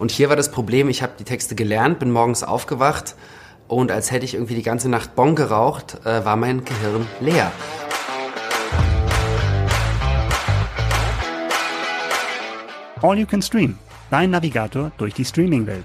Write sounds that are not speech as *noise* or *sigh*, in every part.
Und hier war das Problem, ich habe die Texte gelernt, bin morgens aufgewacht und als hätte ich irgendwie die ganze Nacht Bon geraucht, äh, war mein Gehirn leer. All You Can Stream, dein Navigator durch die Streaming-Welt.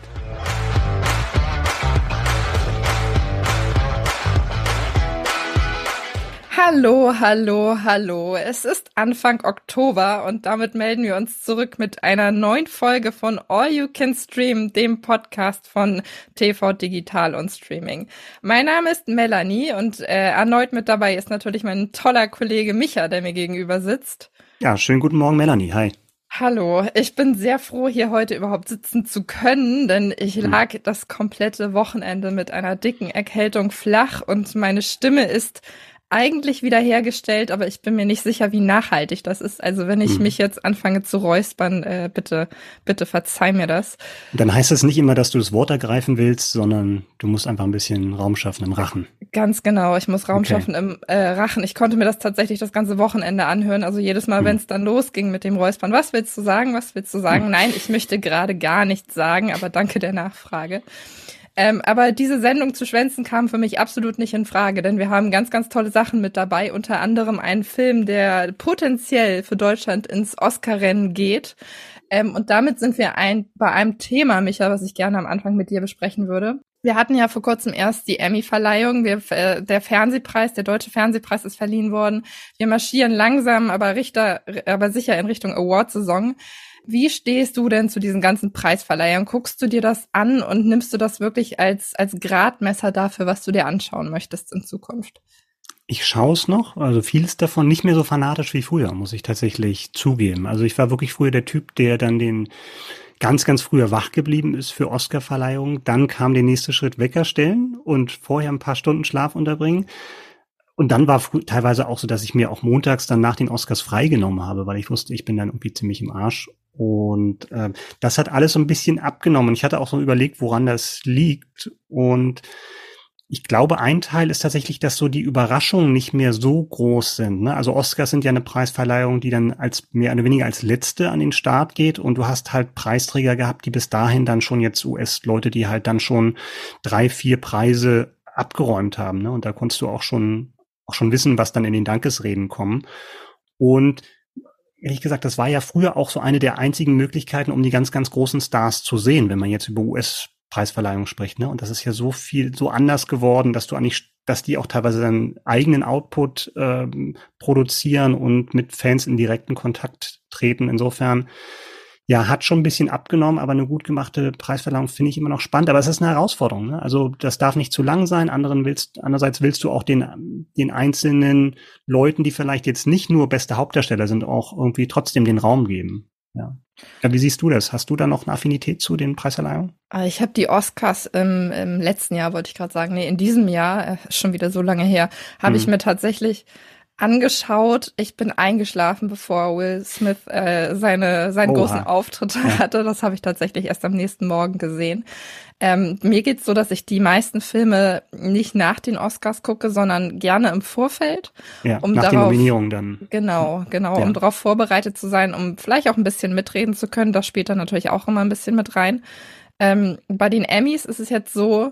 Hallo, hallo, hallo. Es ist Anfang Oktober und damit melden wir uns zurück mit einer neuen Folge von All You Can Stream, dem Podcast von TV Digital und Streaming. Mein Name ist Melanie und äh, erneut mit dabei ist natürlich mein toller Kollege Micha, der mir gegenüber sitzt. Ja, schönen guten Morgen, Melanie. Hi. Hallo, ich bin sehr froh, hier heute überhaupt sitzen zu können, denn ich hm. lag das komplette Wochenende mit einer dicken Erkältung flach und meine Stimme ist eigentlich wiederhergestellt, aber ich bin mir nicht sicher, wie nachhaltig das ist. Also wenn ich mhm. mich jetzt anfange zu räuspern, äh, bitte, bitte verzeih mir das. Dann heißt das nicht immer, dass du das Wort ergreifen willst, sondern du musst einfach ein bisschen Raum schaffen im Rachen. Ganz genau, ich muss Raum okay. schaffen im äh, Rachen. Ich konnte mir das tatsächlich das ganze Wochenende anhören. Also jedes Mal, mhm. wenn es dann losging mit dem Räuspern, was willst du sagen, was willst du sagen? Mhm. Nein, ich möchte gerade gar nichts sagen, aber danke der Nachfrage. Ähm, aber diese Sendung zu schwänzen kam für mich absolut nicht in Frage, denn wir haben ganz, ganz tolle Sachen mit dabei, unter anderem einen Film, der potenziell für Deutschland ins Oscar-Rennen geht. Ähm, und damit sind wir ein, bei einem Thema, Micha, was ich gerne am Anfang mit dir besprechen würde. Wir hatten ja vor kurzem erst die Emmy-Verleihung. äh, der Fernsehpreis, der deutsche Fernsehpreis ist verliehen worden. Wir marschieren langsam, aber, Richter, aber sicher in Richtung Award-Saison. Wie stehst du denn zu diesen ganzen Preisverleihungen? Guckst du dir das an und nimmst du das wirklich als, als Gradmesser dafür, was du dir anschauen möchtest in Zukunft? Ich schaue es noch, also vieles davon nicht mehr so fanatisch wie früher, muss ich tatsächlich zugeben. Also ich war wirklich früher der Typ, der dann den ganz, ganz früher wach geblieben ist für Oscarverleihungen. Dann kam der nächste Schritt Wecker stellen und vorher ein paar Stunden Schlaf unterbringen. Und dann war teilweise auch so, dass ich mir auch montags dann nach den Oscars freigenommen habe, weil ich wusste, ich bin dann irgendwie ziemlich im Arsch und äh, das hat alles so ein bisschen abgenommen. Ich hatte auch so überlegt, woran das liegt. Und ich glaube, ein Teil ist tatsächlich, dass so die Überraschungen nicht mehr so groß sind. Ne? Also Oscars sind ja eine Preisverleihung, die dann als mehr oder weniger als letzte an den Start geht. Und du hast halt Preisträger gehabt, die bis dahin dann schon jetzt US-Leute, die halt dann schon drei, vier Preise abgeräumt haben. Ne? Und da konntest du auch schon, auch schon wissen, was dann in den Dankesreden kommen. Und ehrlich gesagt, das war ja früher auch so eine der einzigen Möglichkeiten, um die ganz, ganz großen Stars zu sehen, wenn man jetzt über US Preisverleihung spricht, ne? Und das ist ja so viel, so anders geworden, dass du eigentlich, dass die auch teilweise dann eigenen Output ähm, produzieren und mit Fans in direkten Kontakt treten. Insofern ja, hat schon ein bisschen abgenommen, aber eine gut gemachte Preisverleihung finde ich immer noch spannend. Aber es ist eine Herausforderung. Ne? Also das darf nicht zu lang sein. Anderen willst, andererseits willst du auch den, den einzelnen Leuten, die vielleicht jetzt nicht nur beste Hauptdarsteller sind, auch irgendwie trotzdem den Raum geben. Ja. Ja wie siehst du das? Hast du da noch eine Affinität zu den Preisverleihungen? Ah, ich habe die Oscars im, im letzten Jahr, wollte ich gerade sagen, nee, in diesem Jahr, äh, schon wieder so lange her, habe hm. ich mir tatsächlich angeschaut. Ich bin eingeschlafen, bevor Will Smith äh, seine, seinen Oha. großen Auftritt ja. hatte. Das habe ich tatsächlich erst am nächsten Morgen gesehen. Ähm, mir geht's so, dass ich die meisten Filme nicht nach den Oscars gucke, sondern gerne im Vorfeld. Ja, um nach darauf, Nominierungen dann. Genau, genau, ja. um darauf vorbereitet zu sein, um vielleicht auch ein bisschen mitreden zu können. Das spielt dann natürlich auch immer ein bisschen mit rein. Ähm, bei den Emmys ist es jetzt so,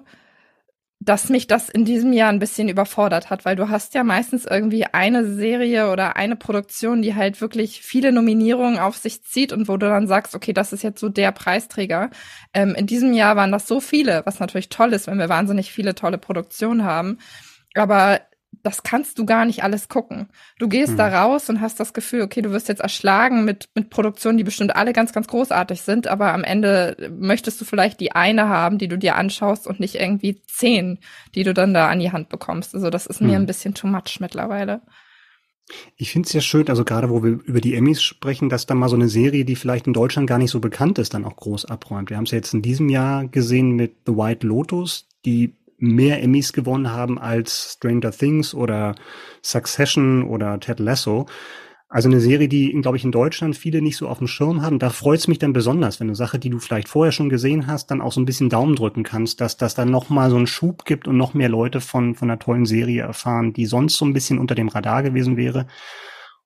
dass mich das in diesem Jahr ein bisschen überfordert hat, weil du hast ja meistens irgendwie eine Serie oder eine Produktion, die halt wirklich viele Nominierungen auf sich zieht und wo du dann sagst, okay, das ist jetzt so der Preisträger. Ähm, in diesem Jahr waren das so viele, was natürlich toll ist, wenn wir wahnsinnig viele tolle Produktionen haben. Aber das kannst du gar nicht alles gucken. Du gehst mhm. da raus und hast das Gefühl, okay, du wirst jetzt erschlagen mit, mit Produktionen, die bestimmt alle ganz, ganz großartig sind, aber am Ende möchtest du vielleicht die eine haben, die du dir anschaust und nicht irgendwie zehn, die du dann da an die Hand bekommst. Also das ist mhm. mir ein bisschen too much mittlerweile. Ich finde es ja schön, also gerade wo wir über die Emmys sprechen, dass da mal so eine Serie, die vielleicht in Deutschland gar nicht so bekannt ist, dann auch groß abräumt. Wir haben es ja jetzt in diesem Jahr gesehen mit The White Lotus, die mehr Emmys gewonnen haben als Stranger Things oder Succession oder Ted Lasso. Also eine Serie, die, glaube ich, in Deutschland viele nicht so auf dem Schirm haben. Da freut es mich dann besonders, wenn du Sache, die du vielleicht vorher schon gesehen hast, dann auch so ein bisschen Daumen drücken kannst, dass das dann noch mal so einen Schub gibt und noch mehr Leute von, von einer tollen Serie erfahren, die sonst so ein bisschen unter dem Radar gewesen wäre.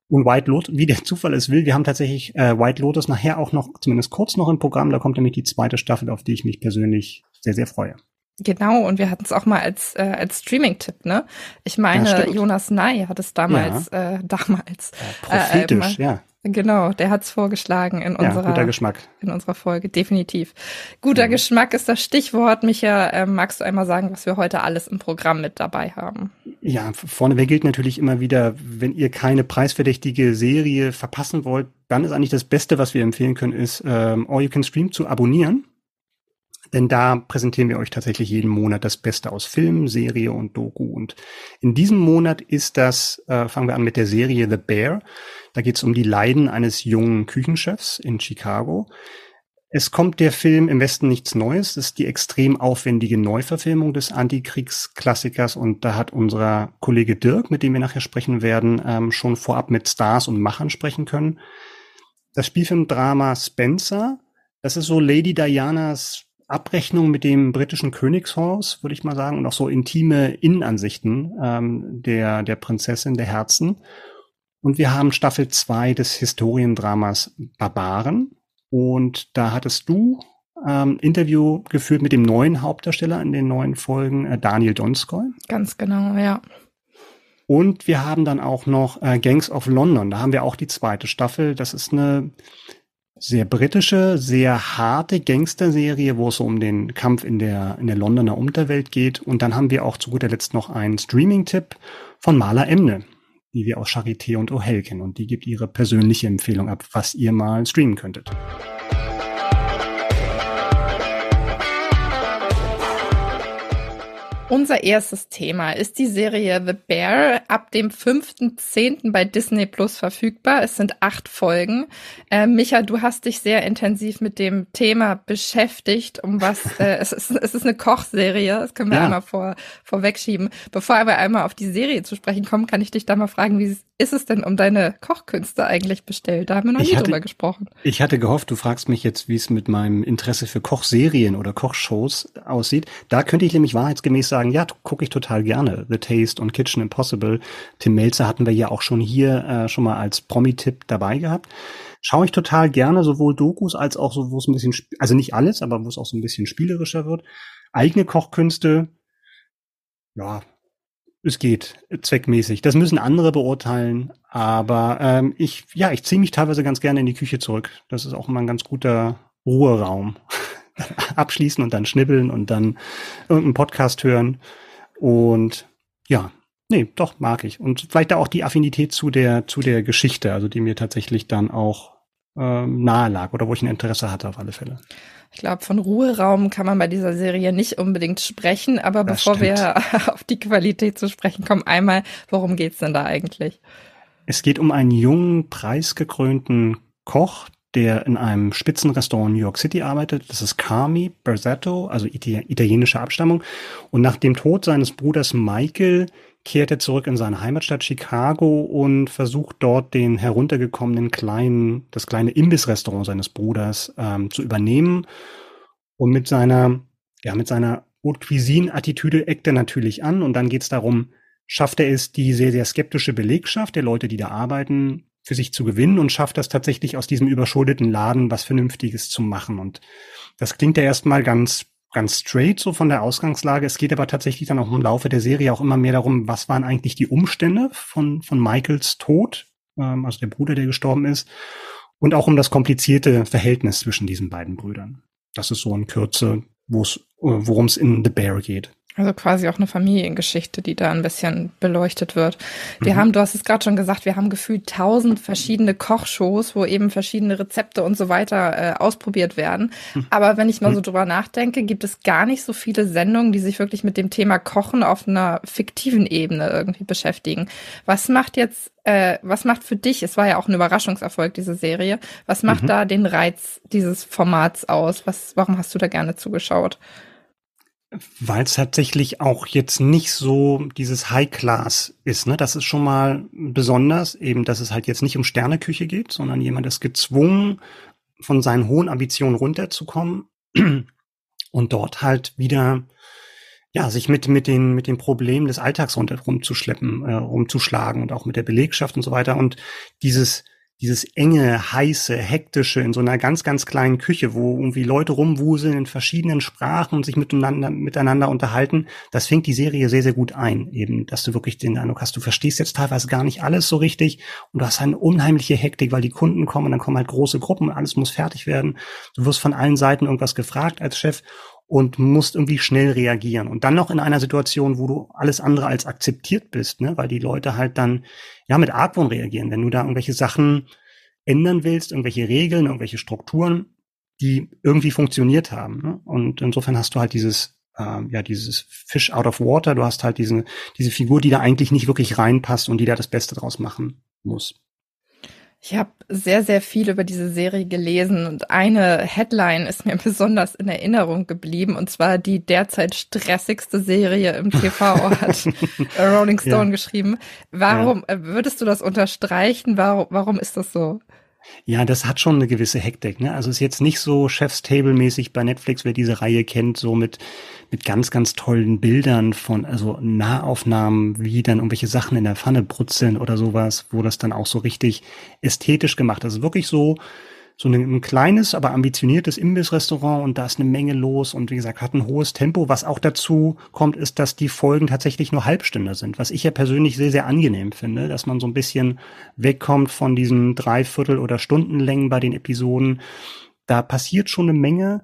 Und White Lotus, wie der Zufall es will, wir haben tatsächlich äh, White Lotus nachher auch noch, zumindest kurz noch im Programm. Da kommt nämlich die zweite Staffel, auf die ich mich persönlich sehr, sehr freue. Genau, und wir hatten es auch mal als, äh, als Streaming-Tipp, ne? Ich meine, ja, Jonas Ney hat es damals, ja. äh, damals. Ja, prophetisch, äh, ja. Genau, der hat's vorgeschlagen in ja, unserer guter Geschmack. in unserer Folge definitiv. Guter ja. Geschmack ist das Stichwort. Micha, äh, magst du einmal sagen, was wir heute alles im Programm mit dabei haben? Ja, vorneweg gilt natürlich immer wieder, wenn ihr keine preisverdächtige Serie verpassen wollt, dann ist eigentlich das Beste, was wir empfehlen können, ist ähm, All You Can Stream zu abonnieren. Denn da präsentieren wir euch tatsächlich jeden Monat das Beste aus Film, Serie und Doku. Und in diesem Monat ist das, äh, fangen wir an mit der Serie The Bear. Da geht es um die Leiden eines jungen Küchenchefs in Chicago. Es kommt der Film im Westen nichts Neues. Das ist die extrem aufwendige Neuverfilmung des Antikriegsklassikers und da hat unser Kollege Dirk, mit dem wir nachher sprechen werden, ähm, schon vorab mit Stars und Machern sprechen können. Das Spielfilmdrama Spencer, das ist so Lady Dianas Abrechnung mit dem britischen Königshaus, würde ich mal sagen, und auch so intime Innenansichten ähm, der, der Prinzessin der Herzen. Und wir haben Staffel 2 des Historiendramas Barbaren. Und da hattest du ähm, Interview geführt mit dem neuen Hauptdarsteller in den neuen Folgen, äh, Daniel Donskoy. Ganz genau, ja. Und wir haben dann auch noch äh, Gangs of London. Da haben wir auch die zweite Staffel. Das ist eine sehr britische, sehr harte Gangster-Serie, wo es um den Kampf in der, in der Londoner Unterwelt geht. Und dann haben wir auch zu guter Letzt noch einen Streaming-Tipp von Maler Emne, die wir aus Charité und O'Hell kennen. Und die gibt ihre persönliche Empfehlung ab, was ihr mal streamen könntet. Unser erstes Thema ist die Serie The Bear, ab dem 5.10. bei Disney Plus verfügbar. Es sind acht Folgen. Äh, Micha, du hast dich sehr intensiv mit dem Thema beschäftigt, um was, *laughs* äh, es, ist, es ist eine Kochserie, das können wir ja. einmal vor, vorwegschieben. Bevor wir einmal auf die Serie zu sprechen kommen, kann ich dich da mal fragen, wie ist es denn um deine Kochkünste eigentlich bestellt? Da haben wir noch ich nie hatte, drüber gesprochen. Ich hatte gehofft, du fragst mich jetzt, wie es mit meinem Interesse für Kochserien oder Kochshows aussieht. Da könnte ich nämlich wahrheitsgemäß sagen, ja, gucke ich total gerne. The Taste und Kitchen Impossible. Tim Melzer hatten wir ja auch schon hier äh, schon mal als Promi-Tipp dabei gehabt. Schaue ich total gerne, sowohl Dokus als auch so, wo es ein bisschen, also nicht alles, aber wo es auch so ein bisschen spielerischer wird. Eigene Kochkünste, ja, es geht zweckmäßig. Das müssen andere beurteilen, aber ähm, ich, ja, ich ziehe mich teilweise ganz gerne in die Küche zurück. Das ist auch immer ein ganz guter Ruheraum. *laughs* Abschließen und dann schnibbeln und dann irgendeinen Podcast hören. Und ja, nee, doch, mag ich. Und vielleicht da auch die Affinität zu der, zu der Geschichte, also die mir tatsächlich dann auch ähm, nahe lag oder wo ich ein Interesse hatte auf alle Fälle. Ich glaube, von Ruheraum kann man bei dieser Serie nicht unbedingt sprechen, aber das bevor stimmt. wir *laughs* auf die Qualität zu sprechen kommen, einmal, worum geht's denn da eigentlich? Es geht um einen jungen, preisgekrönten Koch, der in einem Spitzenrestaurant in New York City arbeitet. Das ist Carmi Berzetto, also italienische Abstammung. Und nach dem Tod seines Bruders Michael kehrt er zurück in seine Heimatstadt Chicago und versucht dort den heruntergekommenen kleinen, das kleine Imbissrestaurant seines Bruders ähm, zu übernehmen. Und mit seiner, ja, mit seiner Haute Cuisine-Attitüde eckt er natürlich an und dann geht es darum, schafft er es, die sehr, sehr skeptische Belegschaft der Leute, die da arbeiten, für sich zu gewinnen und schafft das tatsächlich aus diesem überschuldeten Laden was Vernünftiges zu machen. Und das klingt ja erstmal ganz ganz straight so von der Ausgangslage. Es geht aber tatsächlich dann auch im Laufe der Serie auch immer mehr darum, was waren eigentlich die Umstände von, von Michaels Tod, ähm, also der Bruder, der gestorben ist, und auch um das komplizierte Verhältnis zwischen diesen beiden Brüdern. Das ist so in Kürze, worum es in The Bear geht. Also quasi auch eine Familiengeschichte, die da ein bisschen beleuchtet wird. Wir mhm. haben, du hast es gerade schon gesagt, wir haben gefühlt tausend verschiedene Kochshows, wo eben verschiedene Rezepte und so weiter äh, ausprobiert werden. Mhm. Aber wenn ich mal so mhm. drüber nachdenke, gibt es gar nicht so viele Sendungen, die sich wirklich mit dem Thema Kochen auf einer fiktiven Ebene irgendwie beschäftigen. Was macht jetzt, äh, was macht für dich, es war ja auch ein Überraschungserfolg, diese Serie, was macht mhm. da den Reiz dieses Formats aus? Was, warum hast du da gerne zugeschaut? Weil es tatsächlich auch jetzt nicht so dieses High-Class ist. Ne? Das ist schon mal besonders, eben, dass es halt jetzt nicht um Sterneküche geht, sondern jemand ist gezwungen, von seinen hohen Ambitionen runterzukommen *clears throat* und dort halt wieder ja, sich mit, mit den, mit den Problemen des Alltags rumzuschleppen, äh, rumzuschlagen und auch mit der Belegschaft und so weiter. Und dieses, dieses enge, heiße, hektische in so einer ganz, ganz kleinen Küche, wo irgendwie Leute rumwuseln in verschiedenen Sprachen und sich miteinander, miteinander unterhalten, das fängt die Serie sehr, sehr gut ein. Eben, dass du wirklich den Eindruck hast, du verstehst jetzt teilweise gar nicht alles so richtig und du hast eine unheimliche Hektik, weil die Kunden kommen und dann kommen halt große Gruppen und alles muss fertig werden. Du wirst von allen Seiten irgendwas gefragt als Chef und musst irgendwie schnell reagieren. Und dann noch in einer Situation, wo du alles andere als akzeptiert bist, ne? weil die Leute halt dann ja mit Argwohn reagieren. Wenn du da irgendwelche Sachen ändern willst, irgendwelche Regeln, irgendwelche Strukturen, die irgendwie funktioniert haben. Ne? Und insofern hast du halt dieses ähm, ja dieses Fish out of water. Du hast halt diese diese Figur, die da eigentlich nicht wirklich reinpasst und die da das Beste draus machen muss. Ich habe sehr, sehr viel über diese Serie gelesen und eine Headline ist mir *laughs* besonders in Erinnerung geblieben und zwar die derzeit stressigste Serie im TV hat *laughs* Rolling Stone ja. geschrieben. Warum ja. Äh, würdest du das unterstreichen? Warum, warum ist das so? Ja, das hat schon eine gewisse Hektik. Ne? Also ist jetzt nicht so Chef's Table mäßig bei Netflix, wer diese Reihe kennt, so mit mit ganz ganz tollen Bildern von also Nahaufnahmen, wie dann irgendwelche Sachen in der Pfanne brutzeln oder sowas, wo das dann auch so richtig ästhetisch gemacht. Also wirklich so so ein, kleines, aber ambitioniertes Imbissrestaurant und da ist eine Menge los und wie gesagt, hat ein hohes Tempo. Was auch dazu kommt, ist, dass die Folgen tatsächlich nur Halbstünder sind, was ich ja persönlich sehr, sehr angenehm finde, dass man so ein bisschen wegkommt von diesen Dreiviertel- oder Stundenlängen bei den Episoden. Da passiert schon eine Menge.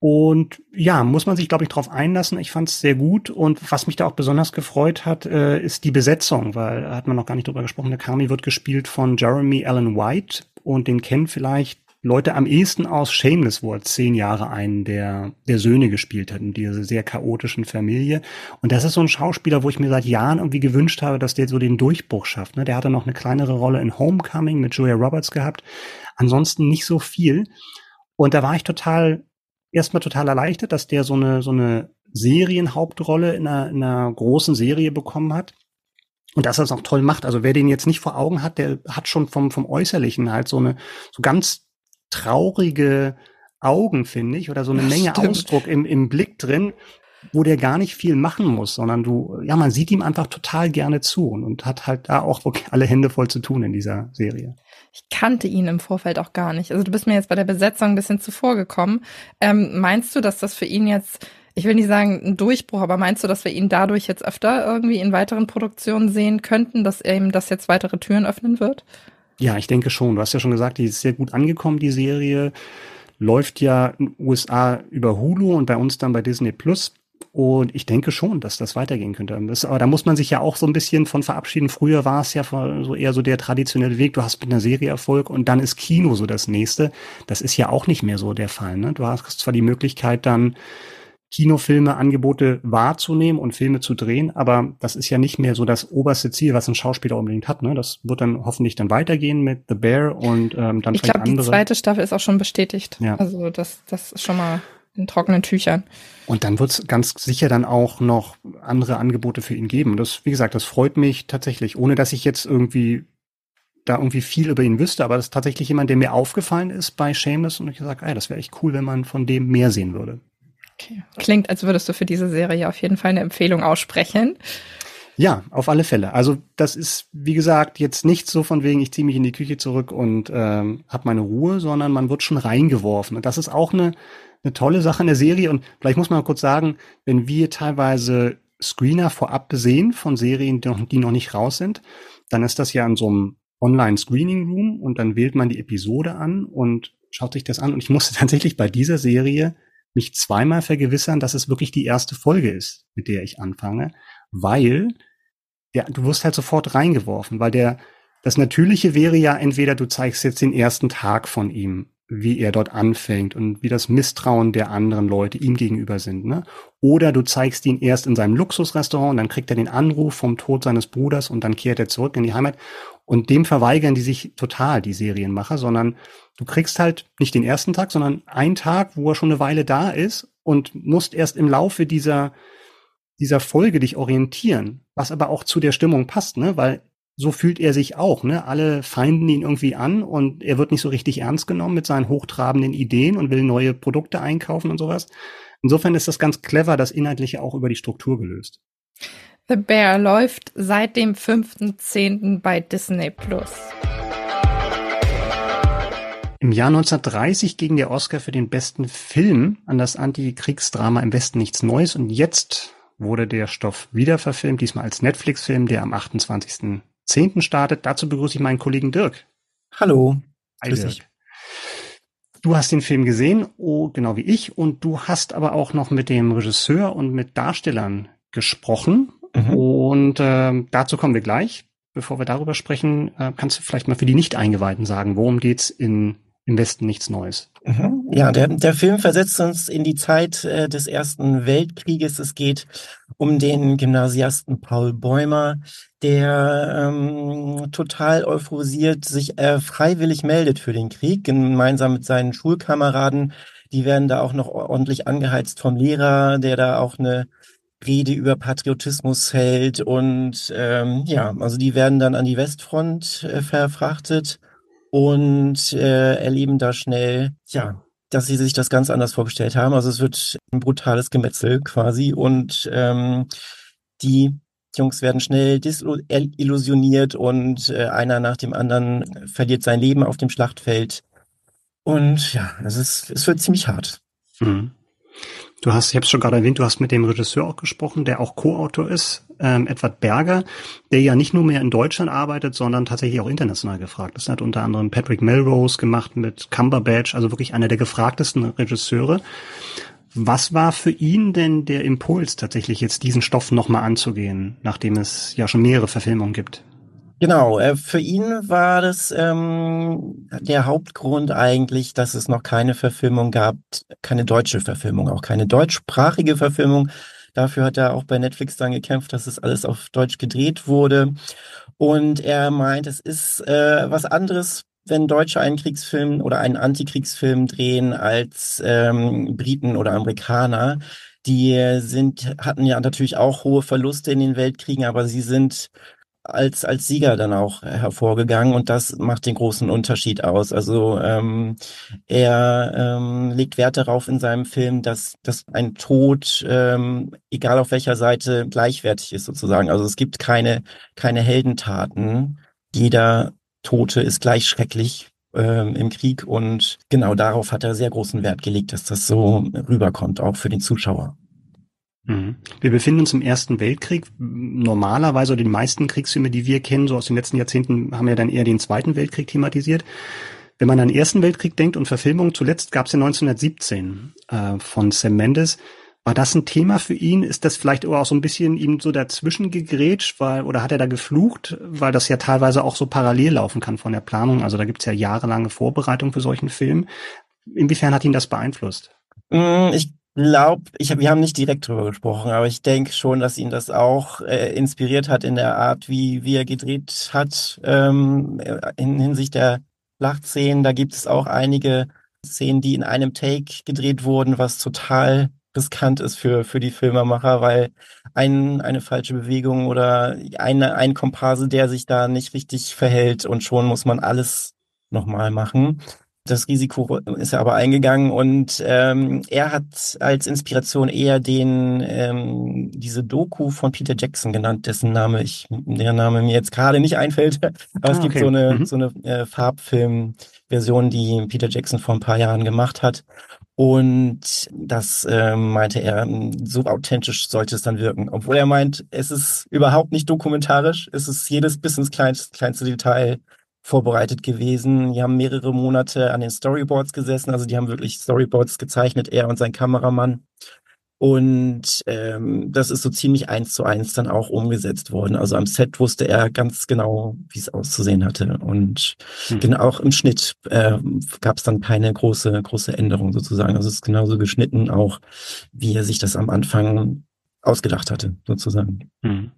Und ja, muss man sich, glaube ich, darauf einlassen. Ich fand es sehr gut. Und was mich da auch besonders gefreut hat, äh, ist die Besetzung, weil hat man noch gar nicht drüber gesprochen. Der Kami wird gespielt von Jeremy Allen White und den kennen vielleicht Leute am ehesten aus Shameless, wo er zehn Jahre einen der, der Söhne gespielt hat in dieser sehr chaotischen Familie. Und das ist so ein Schauspieler, wo ich mir seit Jahren irgendwie gewünscht habe, dass der so den Durchbruch schafft. Ne? Der hatte noch eine kleinere Rolle in Homecoming mit Julia Roberts gehabt. Ansonsten nicht so viel. Und da war ich total, erstmal total erleichtert, dass der so eine, so eine Serienhauptrolle in einer, in einer großen Serie bekommen hat. Und dass er es auch toll macht. Also wer den jetzt nicht vor Augen hat, der hat schon vom, vom Äußerlichen halt so eine, so ganz traurige Augen, finde ich, oder so eine das Menge stimmt. Ausdruck im, im Blick drin, wo der gar nicht viel machen muss, sondern du, ja, man sieht ihm einfach total gerne zu und, und hat halt da auch wirklich alle Hände voll zu tun in dieser Serie. Ich kannte ihn im Vorfeld auch gar nicht. Also du bist mir jetzt bei der Besetzung ein bisschen zuvor gekommen. Ähm, meinst du, dass das für ihn jetzt ich will nicht sagen ein Durchbruch, aber meinst du, dass wir ihn dadurch jetzt öfter irgendwie in weiteren Produktionen sehen könnten, dass ihm das jetzt weitere Türen öffnen wird? Ja, ich denke schon. Du hast ja schon gesagt, die ist sehr gut angekommen, die Serie. Läuft ja in den USA über Hulu und bei uns dann bei Disney Plus. Und ich denke schon, dass das weitergehen könnte. Das, aber da muss man sich ja auch so ein bisschen von verabschieden. Früher war es ja so eher so der traditionelle Weg. Du hast mit einer Serie Erfolg und dann ist Kino so das nächste. Das ist ja auch nicht mehr so der Fall. Ne? Du hast zwar die Möglichkeit dann Kinofilme, Angebote wahrzunehmen und Filme zu drehen, aber das ist ja nicht mehr so das oberste Ziel, was ein Schauspieler unbedingt hat. Ne? Das wird dann hoffentlich dann weitergehen mit The Bear und ähm, dann ich vielleicht glaub, andere. Die zweite Staffel ist auch schon bestätigt. Ja. Also das, das ist schon mal in trockenen Tüchern. Und dann wird es ganz sicher dann auch noch andere Angebote für ihn geben. Das, wie gesagt, das freut mich tatsächlich, ohne dass ich jetzt irgendwie da irgendwie viel über ihn wüsste, aber das ist tatsächlich jemand, der mir aufgefallen ist bei Shameless und ich gesagt, ey, das wäre echt cool, wenn man von dem mehr sehen würde. Okay. Klingt, als würdest du für diese Serie auf jeden Fall eine Empfehlung aussprechen. Ja, auf alle Fälle. Also das ist, wie gesagt, jetzt nicht so von wegen, ich ziehe mich in die Küche zurück und ähm, habe meine Ruhe, sondern man wird schon reingeworfen. Und das ist auch eine, eine tolle Sache in der Serie. Und vielleicht muss man kurz sagen, wenn wir teilweise Screener vorab sehen von Serien, die noch, die noch nicht raus sind, dann ist das ja in so einem Online-Screening-Room und dann wählt man die Episode an und schaut sich das an. Und ich musste *laughs* tatsächlich bei dieser Serie mich zweimal vergewissern, dass es wirklich die erste Folge ist, mit der ich anfange, weil der, du wirst halt sofort reingeworfen, weil der, das Natürliche wäre ja entweder du zeigst jetzt den ersten Tag von ihm, wie er dort anfängt und wie das Misstrauen der anderen Leute ihm gegenüber sind, ne? Oder du zeigst ihn erst in seinem Luxusrestaurant und dann kriegt er den Anruf vom Tod seines Bruders und dann kehrt er zurück in die Heimat. Und dem verweigern die sich total, die Serienmacher, sondern du kriegst halt nicht den ersten Tag, sondern einen Tag, wo er schon eine Weile da ist und musst erst im Laufe dieser, dieser Folge dich orientieren, was aber auch zu der Stimmung passt, ne? Weil so fühlt er sich auch, ne? Alle feinden ihn irgendwie an und er wird nicht so richtig ernst genommen mit seinen hochtrabenden Ideen und will neue Produkte einkaufen und sowas. Insofern ist das ganz clever, das Inhaltliche auch über die Struktur gelöst. The Bear läuft seit dem 5.10. bei Disney Plus. Im Jahr 1930 ging der Oscar für den besten Film an das Antikriegsdrama im Westen nichts Neues und jetzt wurde der Stoff wieder verfilmt, diesmal als Netflix-Film, der am 28.10. startet. Dazu begrüße ich meinen Kollegen Dirk. Hallo. Hi, Dirk. Du hast den Film gesehen, oh, genau wie ich, und du hast aber auch noch mit dem Regisseur und mit Darstellern gesprochen. Mhm. Und äh, dazu kommen wir gleich. Bevor wir darüber sprechen, äh, kannst du vielleicht mal für die Nicht-Eingeweihten sagen, worum geht's in im Westen nichts Neues. Mhm. Ja, der, der Film versetzt uns in die Zeit äh, des Ersten Weltkrieges. Es geht um den Gymnasiasten Paul Bäumer, der ähm, total euphorisiert sich äh, freiwillig meldet für den Krieg, gemeinsam mit seinen Schulkameraden. Die werden da auch noch ordentlich angeheizt vom Lehrer, der da auch eine Rede über Patriotismus hält und ähm, ja, also die werden dann an die Westfront äh, verfrachtet und äh, erleben da schnell, ja, dass sie sich das ganz anders vorgestellt haben. Also es wird ein brutales Gemetzel quasi und ähm, die Jungs werden schnell desillusioniert und äh, einer nach dem anderen verliert sein Leben auf dem Schlachtfeld. Und ja, es ist, es wird ziemlich hart. Mhm. Du hast, ich habe es schon gerade erwähnt, du hast mit dem Regisseur auch gesprochen, der auch Co-Autor ist, ähm, Edward Berger, der ja nicht nur mehr in Deutschland arbeitet, sondern tatsächlich auch international gefragt ist. Er hat unter anderem Patrick Melrose gemacht mit Cumberbatch, also wirklich einer der gefragtesten Regisseure. Was war für ihn denn der Impuls, tatsächlich jetzt diesen Stoff nochmal anzugehen, nachdem es ja schon mehrere Verfilmungen gibt? Genau, äh, für ihn war das ähm, der Hauptgrund eigentlich, dass es noch keine Verfilmung gab, keine deutsche Verfilmung, auch keine deutschsprachige Verfilmung. Dafür hat er auch bei Netflix dann gekämpft, dass es alles auf Deutsch gedreht wurde. Und er meint, es ist äh, was anderes, wenn Deutsche einen Kriegsfilm oder einen Antikriegsfilm drehen als ähm, Briten oder Amerikaner. Die sind, hatten ja natürlich auch hohe Verluste in den Weltkriegen, aber sie sind als, als Sieger dann auch hervorgegangen und das macht den großen Unterschied aus. Also ähm, er ähm, legt Wert darauf in seinem Film, dass, dass ein Tod, ähm, egal auf welcher Seite, gleichwertig ist sozusagen. Also es gibt keine, keine Heldentaten. Jeder Tote ist gleich schrecklich ähm, im Krieg und genau darauf hat er sehr großen Wert gelegt, dass das so rüberkommt, auch für den Zuschauer. Mhm. Wir befinden uns im Ersten Weltkrieg. Normalerweise, oder die meisten Kriegsfilme, die wir kennen, so aus den letzten Jahrzehnten, haben ja dann eher den Zweiten Weltkrieg thematisiert. Wenn man an den Ersten Weltkrieg denkt und Verfilmung, zuletzt gab es ja 1917 äh, von Sam Mendes. War das ein Thema für ihn? Ist das vielleicht auch so ein bisschen ihm so dazwischen gegrätscht, weil, oder hat er da geflucht, weil das ja teilweise auch so parallel laufen kann von der Planung? Also da gibt es ja jahrelange Vorbereitung für solchen Film. Inwiefern hat ihn das beeinflusst? Mm, ich glaube, ich wir haben nicht direkt drüber gesprochen, aber ich denke schon, dass ihn das auch äh, inspiriert hat in der Art, wie, wie er gedreht hat, ähm, in Hinsicht der Schlachtszenen. Da gibt es auch einige Szenen, die in einem Take gedreht wurden, was total riskant ist für, für die Filmemacher, weil ein, eine falsche Bewegung oder eine, ein Komparse, der sich da nicht richtig verhält und schon muss man alles nochmal machen. Das Risiko ist er aber eingegangen und ähm, er hat als Inspiration eher den ähm, diese Doku von Peter Jackson genannt, dessen Name ich der Name mir jetzt gerade nicht einfällt. *laughs* Aber ah, es gibt okay. so eine mhm. so eine äh, Farbfilm-Version, die Peter Jackson vor ein paar Jahren gemacht hat. Und das äh, meinte er, so authentisch sollte es dann wirken. Obwohl er meint, es ist überhaupt nicht dokumentarisch, es ist jedes bis ins kleinste, kleinste Detail vorbereitet gewesen. Die haben mehrere Monate an den Storyboards gesessen, also die haben wirklich Storyboards gezeichnet, er und sein Kameramann. Und ähm, das ist so ziemlich eins zu eins dann auch umgesetzt worden. Also am Set wusste er ganz genau, wie es auszusehen hatte. Und mhm. genau auch im Schnitt äh, gab es dann keine große, große Änderung sozusagen. Also es ist genauso geschnitten, auch wie er sich das am Anfang ausgedacht hatte, sozusagen. Mhm.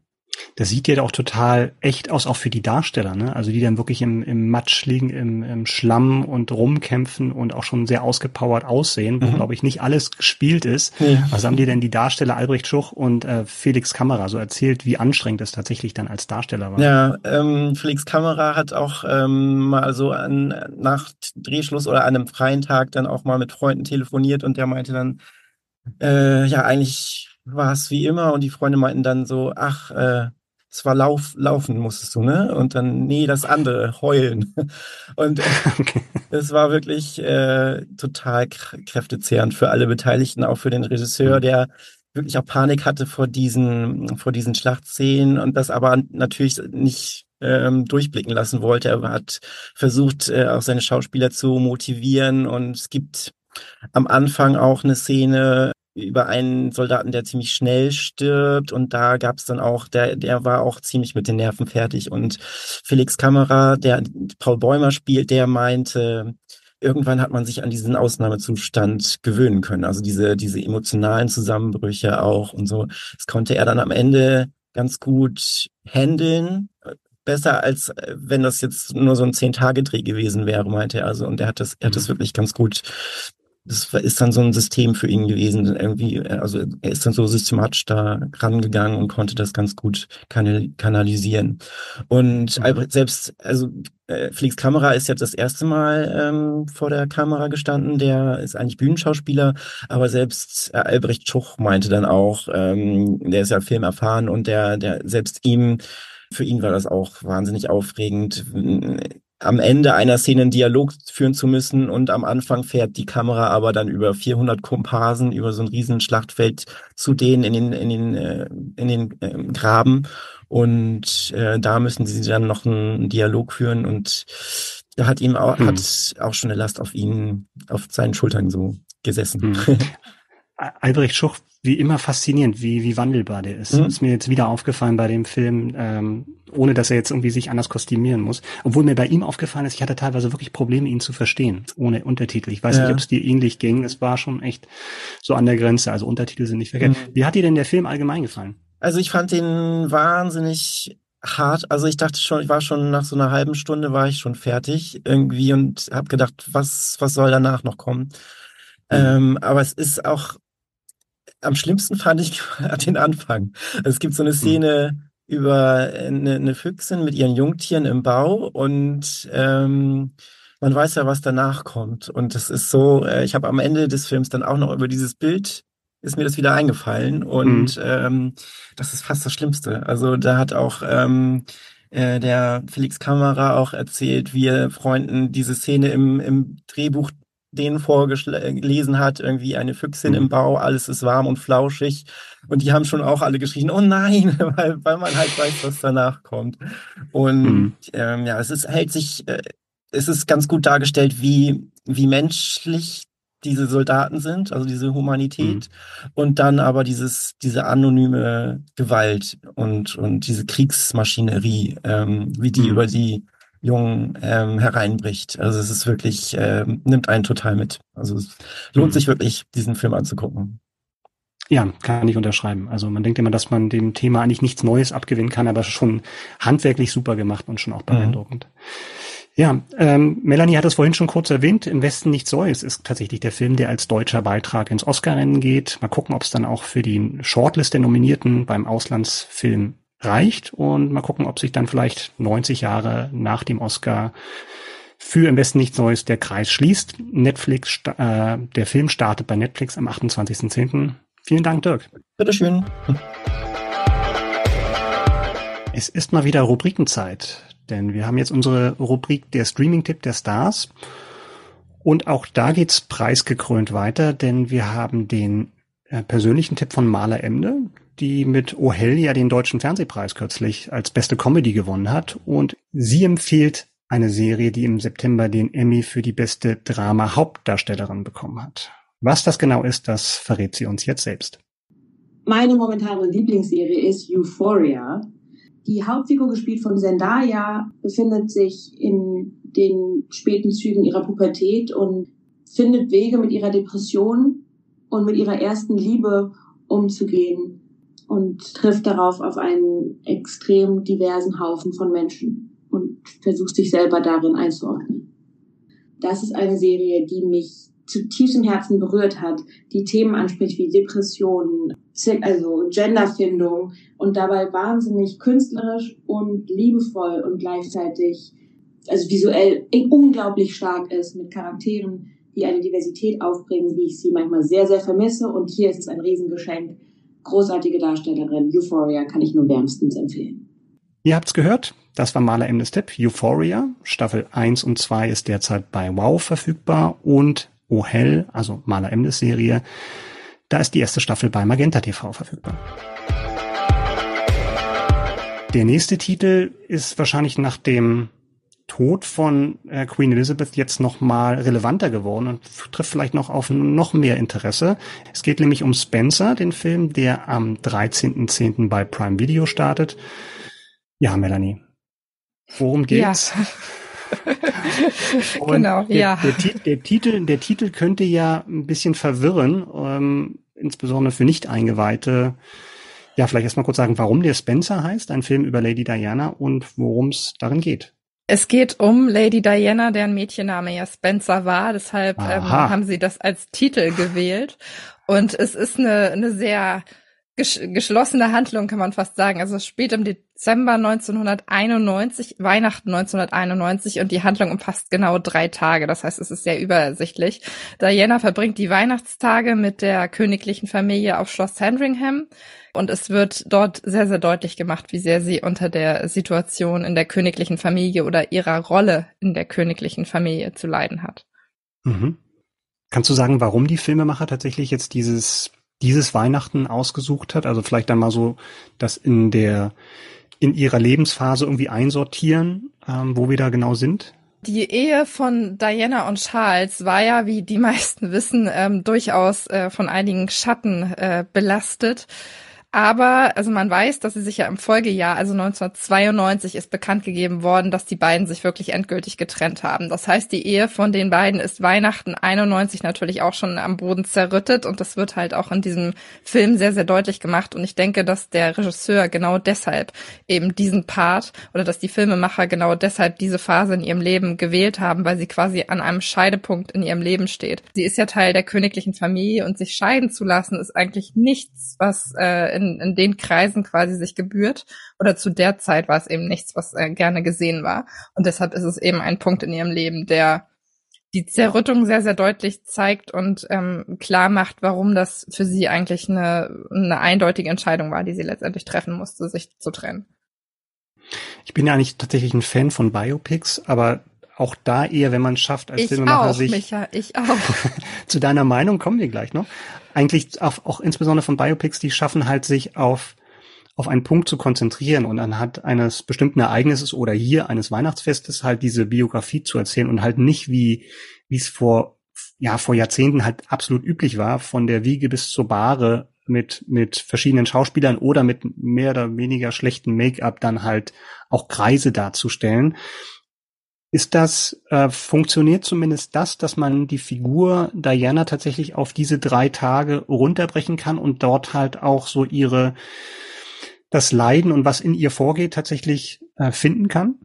Das sieht ja auch total echt aus, auch für die Darsteller, ne? Also die dann wirklich im, im Matsch liegen, im, im Schlamm und rumkämpfen und auch schon sehr ausgepowert aussehen, wo, mhm. glaube ich, nicht alles gespielt ist. Ja. Was haben die denn die Darsteller Albrecht Schuch und äh, Felix Kamera so erzählt, wie anstrengend es tatsächlich dann als Darsteller war? Ja, ähm, Felix Kamera hat auch ähm, mal so an, nach Drehschluss oder an einem freien Tag dann auch mal mit Freunden telefoniert und der meinte dann, äh, ja, eigentlich war es wie immer und die Freunde meinten dann so, ach, äh, es war Lauf, laufen musstest du, ne? Und dann, nee, das andere, heulen. *laughs* Und *laughs* *laughs* okay. es war wirklich äh, total kräftezehrend für alle Beteiligten, auch für den Regisseur, mhm. der wirklich auch Panik hatte vor diesen, vor diesen Schlachtszenen und das aber natürlich nicht ähm, durchblicken lassen wollte. Er hat versucht, äh, auch seine Schauspieler zu motivieren und es gibt am Anfang auch eine Szene, über einen Soldaten, der ziemlich schnell stirbt und da gab es dann auch, der, der war auch ziemlich mit den Nerven fertig und Felix Kamera, der Paul Bäumer spielt, der meinte, irgendwann hat man sich an diesen Ausnahmezustand gewöhnen können, also diese, diese emotionalen Zusammenbrüche auch und so. Das konnte er dann am Ende ganz gut handeln, besser als wenn das jetzt nur so ein Zehn-Tage-Dreh gewesen wäre, meinte er. Also, und er hat das, er hat das mhm. wirklich ganz gut das ist dann so ein System für ihn gewesen. Irgendwie, also er ist dann so systematisch da rangegangen und konnte das ganz gut kanalisieren. Und mhm. Albrecht selbst, also äh, Felix Kamera ist jetzt das erste Mal ähm, vor der Kamera gestanden. Der ist eigentlich Bühnenschauspieler, aber selbst äh, Albrecht Schuch meinte dann auch, ähm, der ist ja Film erfahren und der, der selbst ihm für ihn war das auch wahnsinnig aufregend am Ende einer Szene einen Dialog führen zu müssen und am Anfang fährt die Kamera aber dann über 400 Komparsen über so ein riesen Schlachtfeld zu denen in den in den äh, in den äh, Graben und äh, da müssen sie dann noch einen Dialog führen und da hat ihm auch, hm. hat auch schon eine Last auf ihn auf seinen Schultern so gesessen. Hm. *laughs* Albrecht Schuch wie immer faszinierend, wie, wie wandelbar der ist. Mhm. Ist mir jetzt wieder aufgefallen bei dem Film, ähm, ohne dass er jetzt irgendwie sich anders kostümieren muss. Obwohl mir bei ihm aufgefallen ist, ich hatte teilweise wirklich Probleme, ihn zu verstehen, ohne Untertitel. Ich weiß ja. nicht, ob es dir ähnlich ging. Es war schon echt so an der Grenze. Also Untertitel sind nicht verkehrt. Mhm. Wie hat dir denn der Film allgemein gefallen? Also ich fand den wahnsinnig hart. Also ich dachte schon, ich war schon nach so einer halben Stunde war ich schon fertig irgendwie und habe gedacht, was was soll danach noch kommen? Mhm. Ähm, aber es ist auch am schlimmsten fand ich *laughs* den Anfang. Also es gibt so eine hm. Szene über eine, eine Füchsin mit ihren Jungtieren im Bau und ähm, man weiß ja, was danach kommt. Und das ist so, äh, ich habe am Ende des Films dann auch noch über dieses Bild ist mir das wieder eingefallen und mhm. ähm, das ist fast das Schlimmste. Also da hat auch ähm, äh, der Felix Kamera auch erzählt, wie er Freunden diese Szene im, im Drehbuch denen vorgelesen hat, irgendwie eine Füchsin mhm. im Bau, alles ist warm und flauschig. Und die haben schon auch alle geschrien, oh nein, *laughs* weil, weil man halt weiß, was danach kommt. Und mhm. ähm, ja, es ist, hält sich, äh, es ist ganz gut dargestellt, wie, wie menschlich diese Soldaten sind, also diese Humanität, mhm. und dann aber dieses, diese anonyme Gewalt und, und diese Kriegsmaschinerie, ähm, wie die mhm. über die Jungen ähm, hereinbricht. Also es ist wirklich, äh, nimmt einen total mit. Also es lohnt mhm. sich wirklich, diesen Film anzugucken. Ja, kann ich unterschreiben. Also man denkt immer, dass man dem Thema eigentlich nichts Neues abgewinnen kann, aber schon handwerklich super gemacht und schon auch mhm. beeindruckend. Mhm. Ja, ähm, Melanie hat es vorhin schon kurz erwähnt. Im Westen nichts Neues ist tatsächlich der Film, der als deutscher Beitrag ins Oscar-Rennen geht. Mal gucken, ob es dann auch für die Shortlist der Nominierten beim Auslandsfilm reicht und mal gucken, ob sich dann vielleicht 90 Jahre nach dem Oscar für im Westen nichts Neues der Kreis schließt. Netflix, äh, der Film startet bei Netflix am 28.10. Vielen Dank, Dirk. Bitteschön. *laughs* Es ist mal wieder Rubrikenzeit, denn wir haben jetzt unsere Rubrik der Streaming-Tipp der Stars. Und auch da geht's preisgekrönt weiter, denn wir haben den äh, persönlichen Tipp von Maler Emde die mit Oh Hell ja den deutschen Fernsehpreis kürzlich als beste Comedy gewonnen hat. Und sie empfiehlt eine Serie, die im September den Emmy für die beste Drama-Hauptdarstellerin bekommen hat. Was das genau ist, das verrät sie uns jetzt selbst. Meine momentane Lieblingsserie ist Euphoria. Die Hauptfigur, gespielt von Zendaya, befindet sich in den späten Zügen ihrer Pubertät und findet Wege mit ihrer Depression und mit ihrer ersten Liebe umzugehen und trifft darauf auf einen extrem diversen Haufen von Menschen und versucht sich selber darin einzuordnen. Das ist eine Serie, die mich zutiefst im Herzen berührt hat, die Themen anspricht wie Depressionen, also Genderfindung und dabei wahnsinnig künstlerisch und liebevoll und gleichzeitig, also visuell unglaublich stark ist mit Charakteren, die eine Diversität aufbringen, wie ich sie manchmal sehr, sehr vermisse. Und hier ist es ein Riesengeschenk. Großartige Darstellerin. Euphoria kann ich nur wärmstens empfehlen. Ihr habt's gehört. Das war Maler Emnes Tipp. Euphoria. Staffel 1 und 2 ist derzeit bei Wow verfügbar und Oh Hell, also Maler Emnes Serie. Da ist die erste Staffel bei Magenta TV verfügbar. Der nächste Titel ist wahrscheinlich nach dem Tod von äh, Queen Elizabeth jetzt noch mal relevanter geworden und trifft vielleicht noch auf noch mehr Interesse. Es geht nämlich um Spencer, den Film, der am 13.10. bei Prime Video startet. Ja, Melanie. Worum geht's? *laughs* Ja. genau, der, ja. Der, der, der, Titel, der Titel könnte ja ein bisschen verwirren, ähm, insbesondere für Nicht-Eingeweihte. Ja, vielleicht erstmal kurz sagen, warum der Spencer heißt, ein Film über Lady Diana und worum es darin geht. Es geht um Lady Diana, deren Mädchenname ja Spencer war. Deshalb ähm, haben sie das als Titel gewählt. Und es ist eine, eine sehr geschlossene Handlung, kann man fast sagen. Also es spielt im Dezember 1991, Weihnachten 1991 und die Handlung umfasst genau drei Tage. Das heißt, es ist sehr übersichtlich. Diana verbringt die Weihnachtstage mit der königlichen Familie auf Schloss Sandringham. Und es wird dort sehr, sehr deutlich gemacht, wie sehr sie unter der Situation in der königlichen Familie oder ihrer Rolle in der königlichen Familie zu leiden hat. Mhm. Kannst du sagen, warum die Filmemacher tatsächlich jetzt dieses, dieses Weihnachten ausgesucht hat? Also vielleicht dann mal so, das in der, in ihrer Lebensphase irgendwie einsortieren, ähm, wo wir da genau sind? Die Ehe von Diana und Charles war ja, wie die *laughs* meisten wissen, ähm, durchaus äh, von einigen Schatten äh, belastet. Aber, also man weiß, dass sie sich ja im Folgejahr, also 1992, ist bekannt gegeben worden, dass die beiden sich wirklich endgültig getrennt haben. Das heißt, die Ehe von den beiden ist Weihnachten 91 natürlich auch schon am Boden zerrüttet und das wird halt auch in diesem Film sehr, sehr deutlich gemacht. Und ich denke, dass der Regisseur genau deshalb eben diesen Part oder dass die Filmemacher genau deshalb diese Phase in ihrem Leben gewählt haben, weil sie quasi an einem Scheidepunkt in ihrem Leben steht. Sie ist ja Teil der königlichen Familie und sich scheiden zu lassen ist eigentlich nichts, was äh, in, in den Kreisen quasi sich gebührt. Oder zu der Zeit war es eben nichts, was äh, gerne gesehen war. Und deshalb ist es eben ein Punkt in ihrem Leben, der die Zerrüttung sehr, sehr deutlich zeigt und ähm, klar macht, warum das für sie eigentlich eine, eine eindeutige Entscheidung war, die sie letztendlich treffen musste, sich zu trennen. Ich bin ja eigentlich tatsächlich ein Fan von Biopics, aber auch da eher, wenn man es schafft, als ich Filmemacher auch, sich Micha, ich auch. *laughs* zu deiner Meinung kommen wir gleich noch. Eigentlich auch, auch insbesondere von Biopics, die schaffen halt sich auf auf einen Punkt zu konzentrieren und anhand eines bestimmten Ereignisses oder hier eines Weihnachtsfestes halt diese Biografie zu erzählen und halt nicht wie wie es vor ja vor Jahrzehnten halt absolut üblich war von der Wiege bis zur Bahre mit mit verschiedenen Schauspielern oder mit mehr oder weniger schlechten Make-up dann halt auch Kreise darzustellen, ist das, äh, funktioniert zumindest das, dass man die Figur Diana tatsächlich auf diese drei Tage runterbrechen kann und dort halt auch so ihre, das Leiden und was in ihr vorgeht tatsächlich äh, finden kann?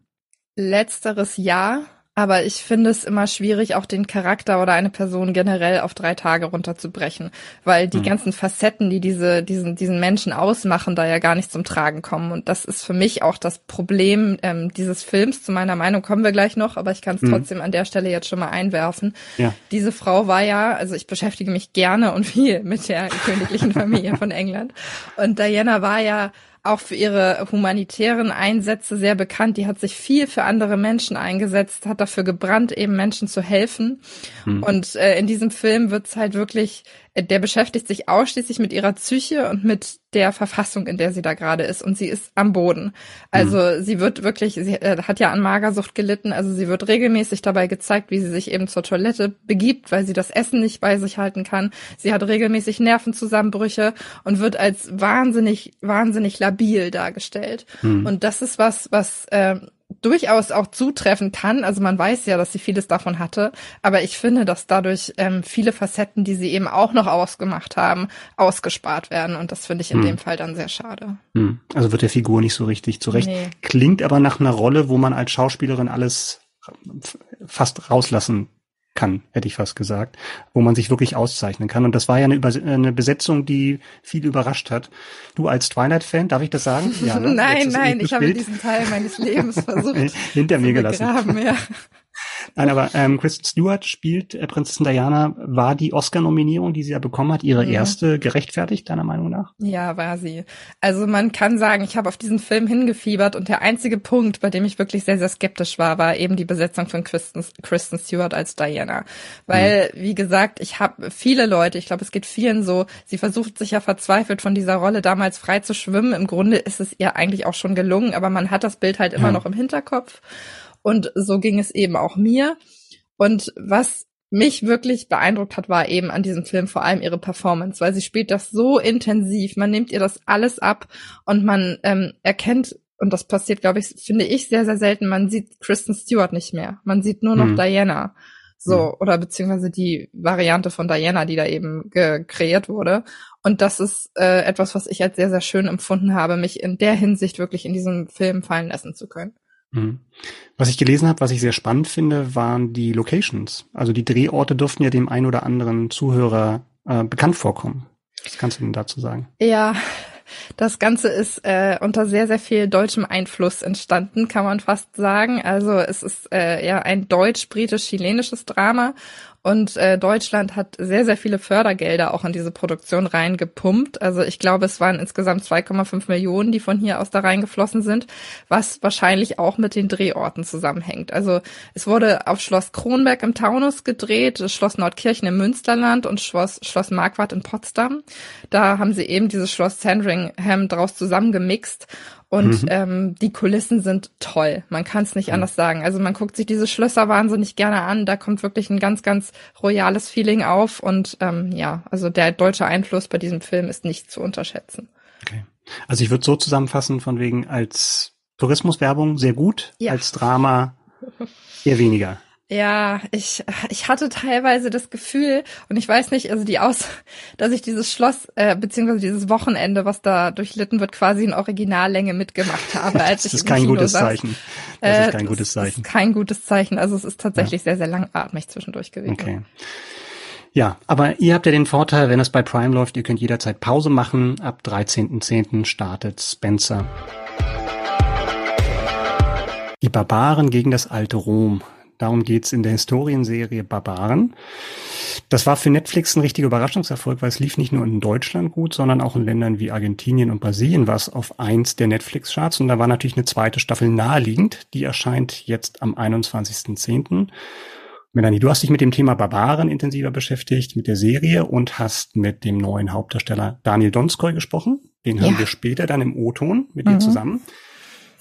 Letzteres ja. Aber ich finde es immer schwierig, auch den Charakter oder eine Person generell auf drei Tage runterzubrechen, weil die mhm. ganzen Facetten, die diese, diesen, diesen Menschen ausmachen, da ja gar nicht zum Tragen kommen. Und das ist für mich auch das Problem ähm, dieses Films. Zu meiner Meinung kommen wir gleich noch, aber ich kann es mhm. trotzdem an der Stelle jetzt schon mal einwerfen. Ja. Diese Frau war ja, also ich beschäftige mich gerne und *laughs* viel mit der königlichen Familie von England. Und Diana war ja auch für ihre humanitären Einsätze sehr bekannt. Die hat sich viel für andere Menschen eingesetzt, hat dafür gebrannt, eben Menschen zu helfen. Hm. Und äh, in diesem Film wird's halt wirklich der beschäftigt sich ausschließlich mit ihrer Psyche und mit der Verfassung, in der sie da gerade ist. Und sie ist am Boden. Also mhm. sie wird wirklich, sie äh, hat ja an Magersucht gelitten. Also sie wird regelmäßig dabei gezeigt, wie sie sich eben zur Toilette begibt, weil sie das Essen nicht bei sich halten kann. Sie hat regelmäßig Nervenzusammenbrüche und wird als wahnsinnig, wahnsinnig labil dargestellt. Mhm. Und das ist was, was äh, durchaus auch zutreffen kann. Also man weiß ja, dass sie vieles davon hatte, aber ich finde, dass dadurch ähm, viele Facetten, die sie eben auch noch ausgemacht haben, ausgespart werden und das finde ich in hm. dem Fall dann sehr schade. Hm. Also wird der Figur nicht so richtig zurecht. Nee. Klingt aber nach einer Rolle, wo man als Schauspielerin alles fast rauslassen kann, hätte ich fast gesagt, wo man sich wirklich auszeichnen kann. Und das war ja eine, Übers eine Besetzung, die viel überrascht hat. Du als Twilight-Fan, darf ich das sagen? Ja, ne? *laughs* nein, nein, ich habe diesen Teil meines Lebens *laughs* versucht hinter mir gelassen. Ja. Nein, aber ähm, Kristen Stewart spielt äh, Prinzessin Diana. War die Oscar-Nominierung, die sie ja bekommen hat, ihre ja. erste gerechtfertigt, deiner Meinung nach? Ja, war sie. Also man kann sagen, ich habe auf diesen Film hingefiebert und der einzige Punkt, bei dem ich wirklich sehr, sehr skeptisch war, war eben die Besetzung von Kristen, Kristen Stewart als Diana. Weil, mhm. wie gesagt, ich habe viele Leute, ich glaube, es geht vielen so, sie versucht sich ja verzweifelt von dieser Rolle damals frei zu schwimmen. Im Grunde ist es ihr eigentlich auch schon gelungen, aber man hat das Bild halt immer ja. noch im Hinterkopf. Und so ging es eben auch mir. Und was mich wirklich beeindruckt hat, war eben an diesem Film vor allem ihre Performance, weil sie spielt das so intensiv, man nimmt ihr das alles ab und man ähm, erkennt, und das passiert, glaube ich, finde ich sehr, sehr selten, man sieht Kristen Stewart nicht mehr. Man sieht nur noch mhm. Diana. So, mhm. oder beziehungsweise die Variante von Diana, die da eben kreiert wurde. Und das ist äh, etwas, was ich als sehr, sehr schön empfunden habe, mich in der Hinsicht wirklich in diesem Film fallen lassen zu können. Mhm. Was ich gelesen habe, was ich sehr spannend finde, waren die Locations. Also die Drehorte dürften ja dem einen oder anderen Zuhörer äh, bekannt vorkommen. Was kannst du denn dazu sagen? Ja, das Ganze ist äh, unter sehr, sehr viel deutschem Einfluss entstanden, kann man fast sagen. Also es ist äh, ja ein deutsch-britisch-chilenisches Drama und äh, Deutschland hat sehr, sehr viele Fördergelder auch in diese Produktion reingepumpt. Also ich glaube, es waren insgesamt 2,5 Millionen, die von hier aus da reingeflossen sind, was wahrscheinlich auch mit den Drehorten zusammenhängt. Also es wurde auf Schloss Kronberg im Taunus gedreht, Schloss Nordkirchen im Münsterland und Schloss, Schloss Marquardt in Potsdam. Da haben sie eben dieses Schloss Sandringham draus zusammengemixt und mhm. ähm, die Kulissen sind toll. Man kann es nicht mhm. anders sagen. Also man guckt sich diese Schlösser wahnsinnig gerne an. Da kommt wirklich ein ganz, ganz royales Feeling auf. Und ähm, ja, also der deutsche Einfluss bei diesem Film ist nicht zu unterschätzen. Okay. Also ich würde so zusammenfassen, von wegen als Tourismuswerbung sehr gut, ja. als Drama eher weniger. Ja, ich, ich hatte teilweise das Gefühl, und ich weiß nicht, also die Aus, *laughs* dass ich dieses Schloss, äh, beziehungsweise dieses Wochenende, was da durchlitten wird, quasi in Originallänge mitgemacht *laughs* habe. Als das ich ist kein gutes saß. Zeichen. Das äh, ist kein gutes Zeichen. Ist kein gutes Zeichen. Also es ist tatsächlich ja. sehr, sehr langatmig zwischendurch gewesen. Okay. Ja, aber ihr habt ja den Vorteil, wenn es bei Prime läuft, ihr könnt jederzeit Pause machen. Ab 13.10. startet Spencer. Die Barbaren gegen das alte Rom. Darum geht's in der Historienserie Barbaren. Das war für Netflix ein richtiger Überraschungserfolg, weil es lief nicht nur in Deutschland gut, sondern auch in Ländern wie Argentinien und Brasilien war es auf eins der Netflix-Charts. Und da war natürlich eine zweite Staffel naheliegend. Die erscheint jetzt am 21.10. Melanie, du hast dich mit dem Thema Barbaren intensiver beschäftigt, mit der Serie und hast mit dem neuen Hauptdarsteller Daniel Donskoy gesprochen. Den ja. hören wir später dann im O-Ton mit mhm. dir zusammen.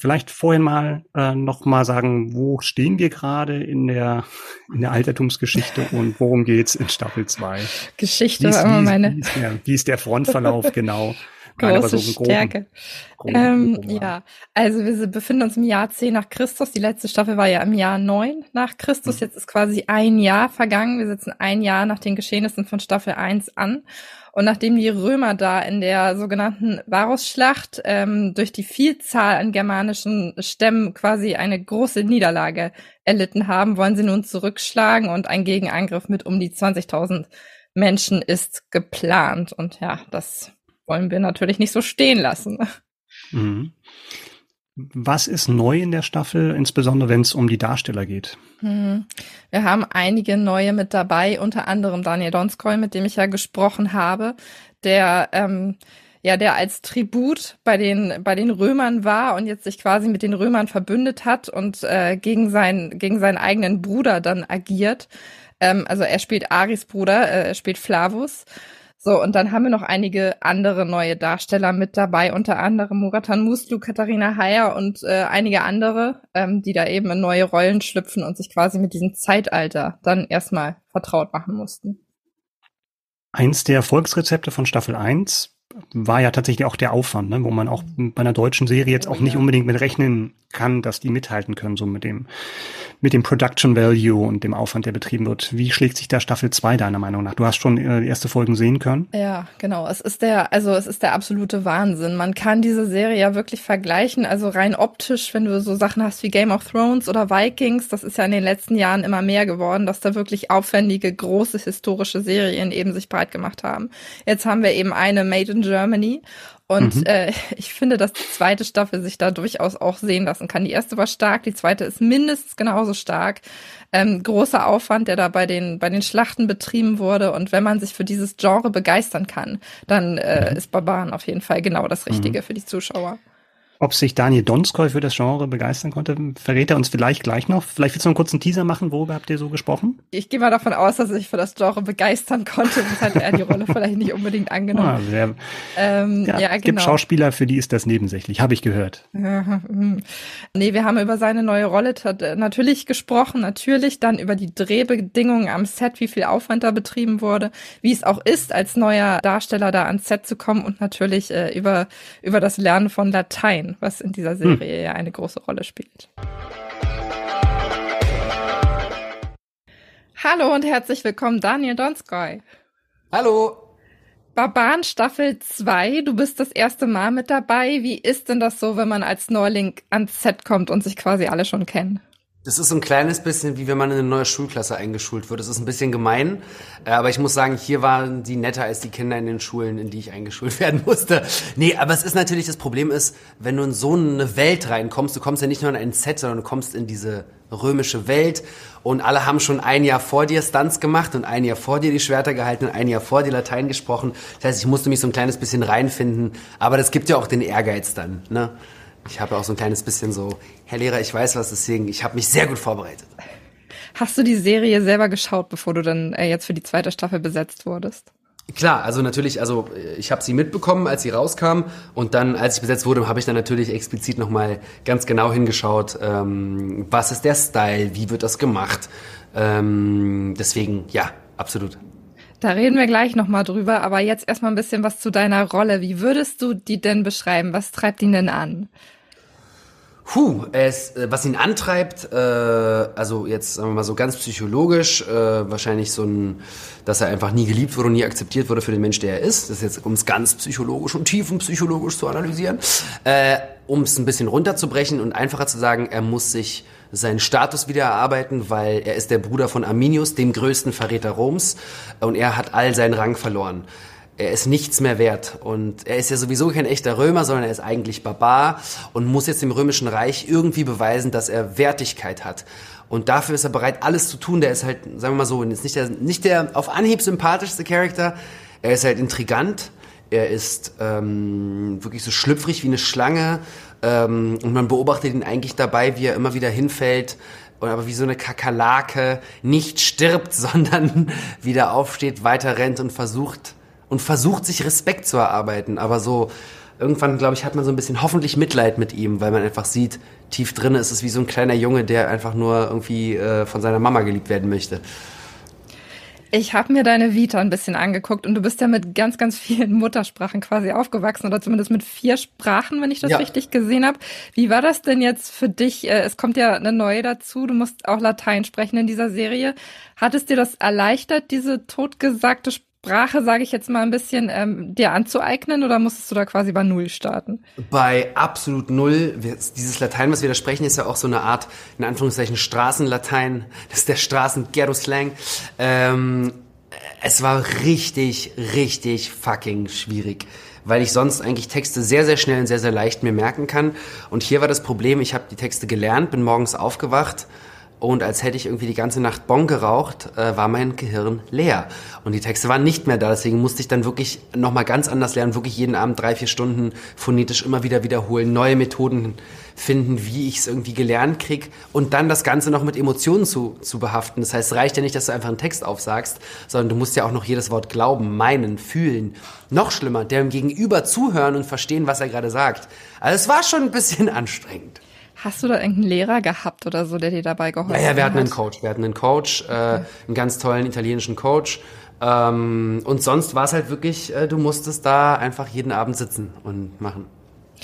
Vielleicht vorhin mal äh, noch mal sagen, wo stehen wir gerade in der in der Altertumsgeschichte *laughs* und worum geht's in Staffel 2? Geschichte war immer meine. Wie ist, der, wie ist der Frontverlauf *laughs* genau? Große so Stärke. Groben, ähm, groben ja, also wir befinden uns im Jahr 10 nach Christus. Die letzte Staffel war ja im Jahr 9 nach Christus. Hm. Jetzt ist quasi ein Jahr vergangen. Wir sitzen ein Jahr nach den Geschehnissen von Staffel 1 an. Und nachdem die Römer da in der sogenannten Varusschlacht ähm, durch die Vielzahl an germanischen Stämmen quasi eine große Niederlage erlitten haben, wollen sie nun zurückschlagen und ein Gegenangriff mit um die 20.000 Menschen ist geplant. Und ja, das wollen wir natürlich nicht so stehen lassen. Mhm. Was ist neu in der Staffel, insbesondere wenn es um die Darsteller geht? Hm. Wir haben einige neue mit dabei, unter anderem Daniel Donskoy, mit dem ich ja gesprochen habe, der ähm, ja, der als Tribut bei den bei den Römern war und jetzt sich quasi mit den Römern verbündet hat und äh, gegen seinen gegen seinen eigenen Bruder dann agiert. Ähm, also er spielt Aris Bruder, äh, er spielt Flavus so, und dann haben wir noch einige andere neue Darsteller mit dabei, unter anderem Muratan Muslu, Katharina Heyer und äh, einige andere, ähm, die da eben in neue Rollen schlüpfen und sich quasi mit diesem Zeitalter dann erstmal vertraut machen mussten. Eins der Erfolgsrezepte von Staffel 1 war ja tatsächlich auch der Aufwand, ne, wo man auch bei einer deutschen Serie jetzt auch nicht unbedingt mit rechnen kann, dass die mithalten können, so mit dem, mit dem Production Value und dem Aufwand, der betrieben wird. Wie schlägt sich da Staffel 2 deiner Meinung nach? Du hast schon äh, erste Folgen sehen können? Ja, genau. Es ist der, also es ist der absolute Wahnsinn. Man kann diese Serie ja wirklich vergleichen, also rein optisch, wenn du so Sachen hast wie Game of Thrones oder Vikings, das ist ja in den letzten Jahren immer mehr geworden, dass da wirklich aufwendige, große historische Serien eben sich breit gemacht haben. Jetzt haben wir eben eine Made in Germany. Und mhm. äh, *laughs* ich finde, dass die zweite Staffel sich da durchaus auch sehen lassen kann. Die erste war stark, die zweite ist mindestens genauso stark. Ähm, großer Aufwand, der da bei den, bei den Schlachten betrieben wurde. Und wenn man sich für dieses Genre begeistern kann, dann äh, mhm. ist Barbaren auf jeden Fall genau das Richtige mhm. für die Zuschauer. Ob sich Daniel Donskoy für das Genre begeistern konnte, verrät er uns vielleicht gleich noch. Vielleicht willst du einen kurzen Teaser machen, worüber habt ihr so gesprochen? Ich gehe mal davon aus, dass er sich für das Genre begeistern konnte. Das hat er die Rolle vielleicht nicht unbedingt angenommen. Ah, sehr, ähm, ja, ja, genau. gibt Schauspieler, für die ist das nebensächlich, habe ich gehört. *laughs* nee, wir haben über seine neue Rolle natürlich gesprochen, natürlich dann über die Drehbedingungen am Set, wie viel Aufwand da betrieben wurde, wie es auch ist, als neuer Darsteller da ans Set zu kommen und natürlich äh, über, über das Lernen von Latein was in dieser Serie hm. ja eine große Rolle spielt. Hallo und herzlich willkommen, Daniel Donskoy. Hallo. Barbaren Staffel 2, du bist das erste Mal mit dabei. Wie ist denn das so, wenn man als Neuling ans Set kommt und sich quasi alle schon kennen? Das ist ein kleines bisschen, wie wenn man in eine neue Schulklasse eingeschult wird. Das ist ein bisschen gemein, äh, aber ich muss sagen, hier waren die netter als die Kinder in den Schulen, in die ich eingeschult *laughs* werden musste. Nee, aber es ist natürlich, das Problem ist, wenn du in so eine Welt reinkommst, du kommst ja nicht nur in ein Set, sondern du kommst in diese römische Welt und alle haben schon ein Jahr vor dir Stunts gemacht und ein Jahr vor dir die Schwerter gehalten und ein Jahr vor dir Latein gesprochen. Das heißt, ich musste mich so ein kleines bisschen reinfinden, aber das gibt ja auch den Ehrgeiz dann, ne? Ich habe auch so ein kleines bisschen so, Herr Lehrer, ich weiß was, deswegen, ich habe mich sehr gut vorbereitet. Hast du die Serie selber geschaut, bevor du dann äh, jetzt für die zweite Staffel besetzt wurdest? Klar, also natürlich, also ich habe sie mitbekommen, als sie rauskam und dann, als ich besetzt wurde, habe ich dann natürlich explizit nochmal ganz genau hingeschaut, ähm, was ist der Style, wie wird das gemacht. Ähm, deswegen, ja, absolut. Da reden wir gleich nochmal drüber, aber jetzt erstmal ein bisschen was zu deiner Rolle. Wie würdest du die denn beschreiben? Was treibt ihn denn an? Puh, es, äh, was ihn antreibt, äh, also jetzt sagen wir mal so ganz psychologisch, äh, wahrscheinlich so ein, dass er einfach nie geliebt wurde und nie akzeptiert wurde für den Mensch, der er ist. Das ist jetzt, um es ganz psychologisch und tiefenpsychologisch zu analysieren. Äh, um es ein bisschen runterzubrechen und einfacher zu sagen, er muss sich seinen Status wieder erarbeiten, weil er ist der Bruder von Arminius, dem größten Verräter Roms, und er hat all seinen Rang verloren er ist nichts mehr wert. Und er ist ja sowieso kein echter Römer, sondern er ist eigentlich Barbar und muss jetzt dem Römischen Reich irgendwie beweisen, dass er Wertigkeit hat. Und dafür ist er bereit, alles zu tun. Der ist halt, sagen wir mal so, ist nicht der, nicht der auf Anhieb sympathischste Charakter. Er ist halt intrigant. Er ist ähm, wirklich so schlüpfrig wie eine Schlange. Ähm, und man beobachtet ihn eigentlich dabei, wie er immer wieder hinfällt und aber wie so eine Kakerlake nicht stirbt, *laughs* sondern wieder aufsteht, weiter rennt und versucht, und versucht sich Respekt zu erarbeiten. Aber so irgendwann, glaube ich, hat man so ein bisschen hoffentlich Mitleid mit ihm, weil man einfach sieht, tief drin ist es wie so ein kleiner Junge, der einfach nur irgendwie äh, von seiner Mama geliebt werden möchte. Ich habe mir deine Vita ein bisschen angeguckt und du bist ja mit ganz, ganz vielen Muttersprachen quasi aufgewachsen oder zumindest mit vier Sprachen, wenn ich das ja. richtig gesehen habe. Wie war das denn jetzt für dich? Äh, es kommt ja eine neue dazu, du musst auch Latein sprechen in dieser Serie. Hat es dir das erleichtert, diese totgesagte Sprache? Sprache, sage ich jetzt mal ein bisschen, ähm, dir anzueignen oder musstest du da quasi bei Null starten? Bei absolut Null. Dieses Latein, was wir da sprechen, ist ja auch so eine Art, in Anführungszeichen, Straßenlatein. Das ist der Straßen-Ghetto-Slang. Ähm, es war richtig, richtig fucking schwierig weil ich sonst eigentlich Texte sehr, sehr schnell und sehr, sehr leicht mir merken kann. Und hier war das Problem, ich habe die Texte gelernt, bin morgens aufgewacht und als hätte ich irgendwie die ganze Nacht Bon geraucht, äh, war mein Gehirn leer. Und die Texte waren nicht mehr da. Deswegen musste ich dann wirklich nochmal ganz anders lernen, wirklich jeden Abend drei, vier Stunden phonetisch immer wieder wiederholen, neue Methoden finden, wie ich es irgendwie gelernt krieg und dann das Ganze noch mit Emotionen zu, zu behaften. Das heißt, es reicht ja nicht, dass du einfach einen Text aufsagst, sondern du musst ja auch noch jedes Wort glauben, meinen, fühlen. Noch schlimmer, dem Gegenüber zuhören und verstehen, was er gerade sagt. Also es war schon ein bisschen *laughs* anstrengend. Hast du da irgendeinen Lehrer gehabt oder so, der dir dabei geholfen hat? Ja, ja, wir hatten einen Coach. Wir hatten einen Coach, äh, okay. äh, einen ganz tollen italienischen Coach. Ähm, und sonst war es halt wirklich, äh, du musstest da einfach jeden Abend sitzen und machen.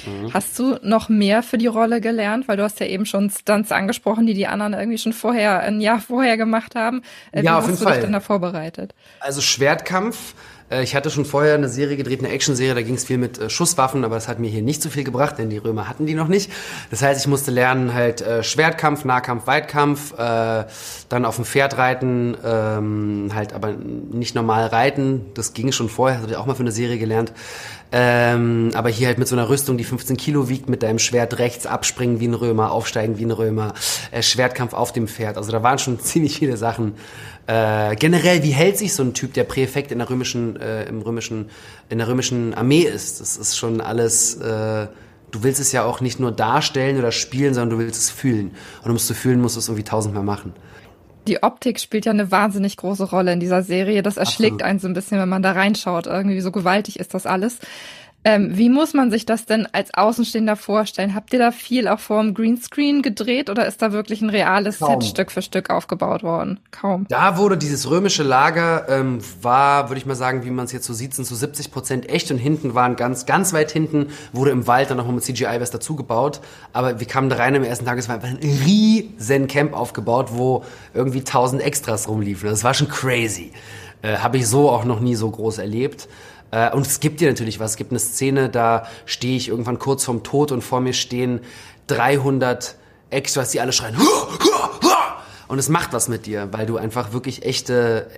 Mhm. Hast du noch mehr für die Rolle gelernt? Weil du hast ja eben schon Stunts angesprochen, die die anderen irgendwie schon vorher, ein Jahr vorher gemacht haben. Äh, ja, auf jeden Fall. Wie hast du dich denn da vorbereitet? Also Schwertkampf ich hatte schon vorher eine Serie gedreht, eine Actionserie, da ging es viel mit äh, Schusswaffen, aber das hat mir hier nicht so viel gebracht, denn die Römer hatten die noch nicht. Das heißt, ich musste lernen halt äh, Schwertkampf, Nahkampf, Weitkampf, äh, dann auf dem Pferd reiten, ähm, halt aber nicht normal reiten. Das ging schon vorher, das habe ich auch mal für eine Serie gelernt. Ähm, aber hier halt mit so einer Rüstung, die 15 Kilo wiegt, mit deinem Schwert rechts abspringen wie ein Römer, aufsteigen wie ein Römer, äh, Schwertkampf auf dem Pferd. Also da waren schon *laughs* ziemlich viele Sachen. Äh, generell, wie hält sich so ein Typ, der Präfekt in der römischen, äh, im römischen, in der römischen Armee ist? Das ist schon alles. Äh, du willst es ja auch nicht nur darstellen oder spielen, sondern du willst es fühlen. Und um es zu fühlen, musst du es irgendwie tausendmal machen die Optik spielt ja eine wahnsinnig große Rolle in dieser Serie. Das erschlägt Absolut. einen so ein bisschen, wenn man da reinschaut. Irgendwie so gewaltig ist das alles. Ähm, wie muss man sich das denn als Außenstehender vorstellen? Habt ihr da viel auch vor dem Greenscreen gedreht oder ist da wirklich ein reales Kaum. Set Stück für Stück aufgebaut worden? Kaum. Da wurde dieses römische Lager, ähm, war, würde ich mal sagen, wie man es jetzt so sieht, sind so 70 Prozent echt und hinten waren ganz, ganz weit hinten, wurde im Wald dann nochmal mit CGI was dazugebaut. Aber wir kamen da rein am ersten Tag, es war einfach ein riesen Camp aufgebaut, wo irgendwie 1000 Extras rumliefen. Das war schon crazy. Äh, Habe ich so auch noch nie so groß erlebt. Äh, und es gibt dir natürlich was. Es gibt eine Szene, da stehe ich irgendwann kurz vorm Tod und vor mir stehen 300 Extras, die alle schreien. Und es macht was mit dir, weil du einfach wirklich echte,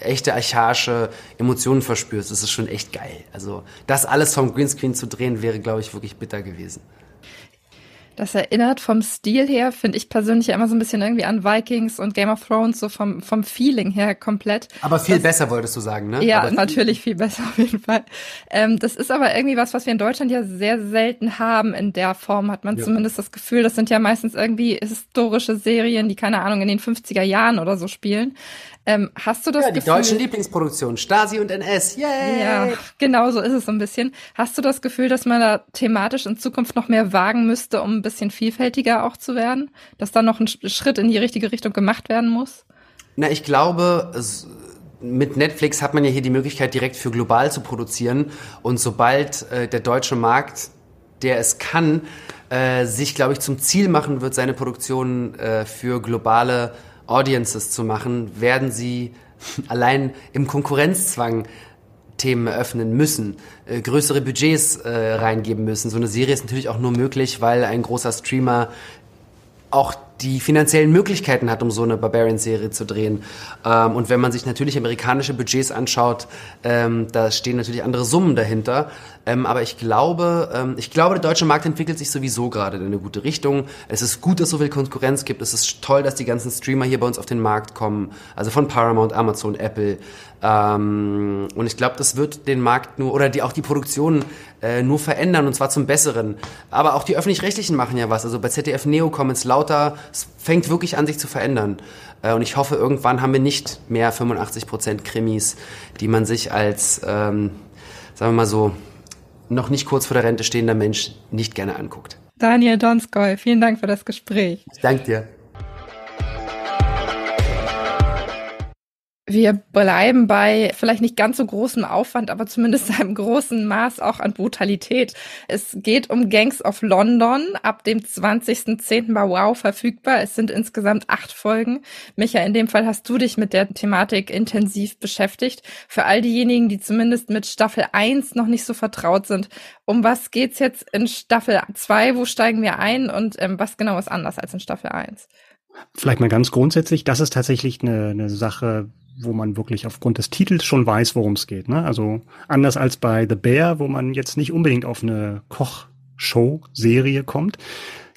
äh, echte archaische Emotionen verspürst. Das ist schon echt geil. Also das alles vom Greenscreen zu drehen, wäre, glaube ich, wirklich bitter gewesen. Das erinnert vom Stil her, finde ich persönlich ja immer so ein bisschen irgendwie an Vikings und Game of Thrones, so vom, vom Feeling her komplett. Aber viel das, besser wolltest du sagen, ne? Ja, aber natürlich viel besser auf jeden Fall. Ähm, das ist aber irgendwie was, was wir in Deutschland ja sehr selten haben in der Form, hat man ja. zumindest das Gefühl. Das sind ja meistens irgendwie historische Serien, die, keine Ahnung, in den 50er Jahren oder so spielen. Ähm, hast du das ja, die Gefühl, deutschen Lieblingsproduktion, Stasi und NS, yay! Ja, genau so ist es so ein bisschen. Hast du das Gefühl, dass man da thematisch in Zukunft noch mehr wagen müsste, um ein bisschen vielfältiger auch zu werden? Dass da noch ein Schritt in die richtige Richtung gemacht werden muss? Na, ich glaube, es, mit Netflix hat man ja hier die Möglichkeit, direkt für global zu produzieren. Und sobald äh, der deutsche Markt, der es kann, äh, sich, glaube ich, zum Ziel machen wird, seine Produktion äh, für globale Audiences zu machen, werden sie allein im Konkurrenzzwang Themen eröffnen müssen, äh, größere Budgets äh, reingeben müssen. So eine Serie ist natürlich auch nur möglich, weil ein großer Streamer auch die finanziellen Möglichkeiten hat, um so eine Barbarian-Serie zu drehen. Ähm, und wenn man sich natürlich amerikanische Budgets anschaut, ähm, da stehen natürlich andere Summen dahinter. Ähm, aber ich glaube, ähm, ich glaube, der deutsche Markt entwickelt sich sowieso gerade in eine gute Richtung. Es ist gut, dass es so viel Konkurrenz gibt. Es ist toll, dass die ganzen Streamer hier bei uns auf den Markt kommen. Also von Paramount, Amazon, Apple. Ähm, und ich glaube, das wird den Markt nur oder die auch die Produktion äh, nur verändern und zwar zum Besseren. Aber auch die öffentlich-rechtlichen machen ja was. Also bei ZDF Neo kommen jetzt lauter. Es fängt wirklich an, sich zu verändern. Äh, und ich hoffe, irgendwann haben wir nicht mehr 85 Prozent Krimis, die man sich als, ähm, sagen wir mal so, noch nicht kurz vor der Rente stehender Mensch nicht gerne anguckt. Daniel Donskoy, vielen Dank für das Gespräch. Ich danke dir. Wir bleiben bei vielleicht nicht ganz so großem Aufwand, aber zumindest *laughs* einem großen Maß auch an Brutalität. Es geht um Gangs of London, ab dem 20.10. bei Wow verfügbar. Es sind insgesamt acht Folgen. Micha, in dem Fall hast du dich mit der Thematik intensiv beschäftigt. Für all diejenigen, die zumindest mit Staffel 1 noch nicht so vertraut sind, um was geht's jetzt in Staffel 2? Wo steigen wir ein und ähm, was genau ist anders als in Staffel 1? Vielleicht mal ganz grundsätzlich, das ist tatsächlich eine, eine Sache, wo man wirklich aufgrund des Titels schon weiß, worum es geht. Ne? Also anders als bei The Bear, wo man jetzt nicht unbedingt auf eine Kochshow-Serie kommt.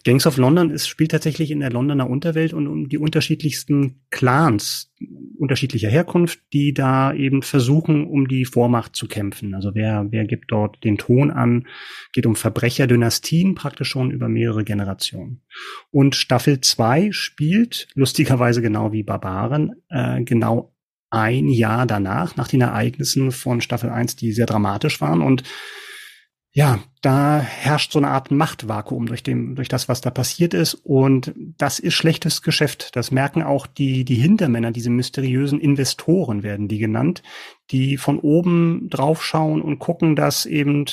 Gangs of London ist, spielt tatsächlich in der Londoner Unterwelt und um die unterschiedlichsten Clans unterschiedlicher Herkunft, die da eben versuchen, um die Vormacht zu kämpfen. Also wer, wer gibt dort den Ton an? Geht um Verbrecherdynastien praktisch schon über mehrere Generationen. Und Staffel 2 spielt lustigerweise genau wie Barbaren äh, genau ein Jahr danach, nach den Ereignissen von Staffel 1, die sehr dramatisch waren. Und ja, da herrscht so eine Art Machtvakuum durch dem, durch das, was da passiert ist. Und das ist schlechtes Geschäft. Das merken auch die, die Hintermänner, diese mysteriösen Investoren werden die genannt, die von oben draufschauen und gucken, dass eben,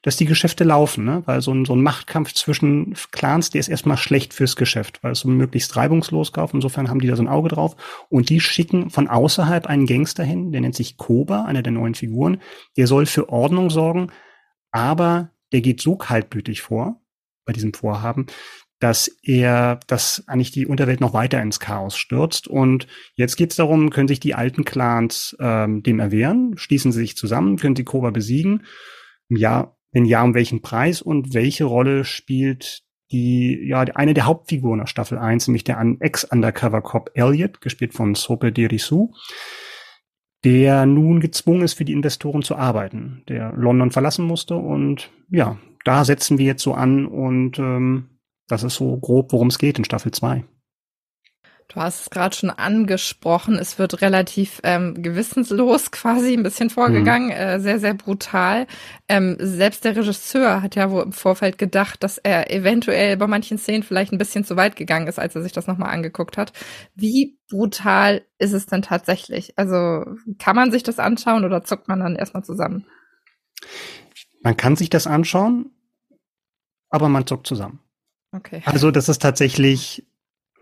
dass die Geschäfte laufen, ne? Weil so ein, so ein Machtkampf zwischen Clans, der ist erstmal schlecht fürs Geschäft, weil es so möglichst reibungslos kauft. Insofern haben die da so ein Auge drauf. Und die schicken von außerhalb einen Gangster hin, der nennt sich Koba, einer der neuen Figuren. Der soll für Ordnung sorgen aber der geht so kaltblütig vor bei diesem Vorhaben, dass er, dass eigentlich die Unterwelt noch weiter ins Chaos stürzt. Und jetzt geht es darum, können sich die alten Clans ähm, dem erwehren, schließen sie sich zusammen, können sie Koba besiegen. Ja, wenn ja, um welchen Preis und welche Rolle spielt die, ja, eine der Hauptfiguren aus Staffel 1, nämlich der Ex-Undercover-Cop Elliot, gespielt von Sope Derisu, der nun gezwungen ist, für die Investoren zu arbeiten, der London verlassen musste und ja, da setzen wir jetzt so an und ähm, das ist so grob, worum es geht in Staffel 2. Du hast es gerade schon angesprochen, es wird relativ ähm, gewissenslos *laughs* quasi ein bisschen vorgegangen, mhm. äh, sehr, sehr brutal. Ähm, selbst der Regisseur hat ja wohl im Vorfeld gedacht, dass er eventuell bei manchen Szenen vielleicht ein bisschen zu weit gegangen ist, als er sich das nochmal angeguckt hat. Wie brutal ist es denn tatsächlich? Also kann man sich das anschauen oder zuckt man dann erstmal zusammen? Man kann sich das anschauen, aber man zuckt zusammen. Okay. Also das ist tatsächlich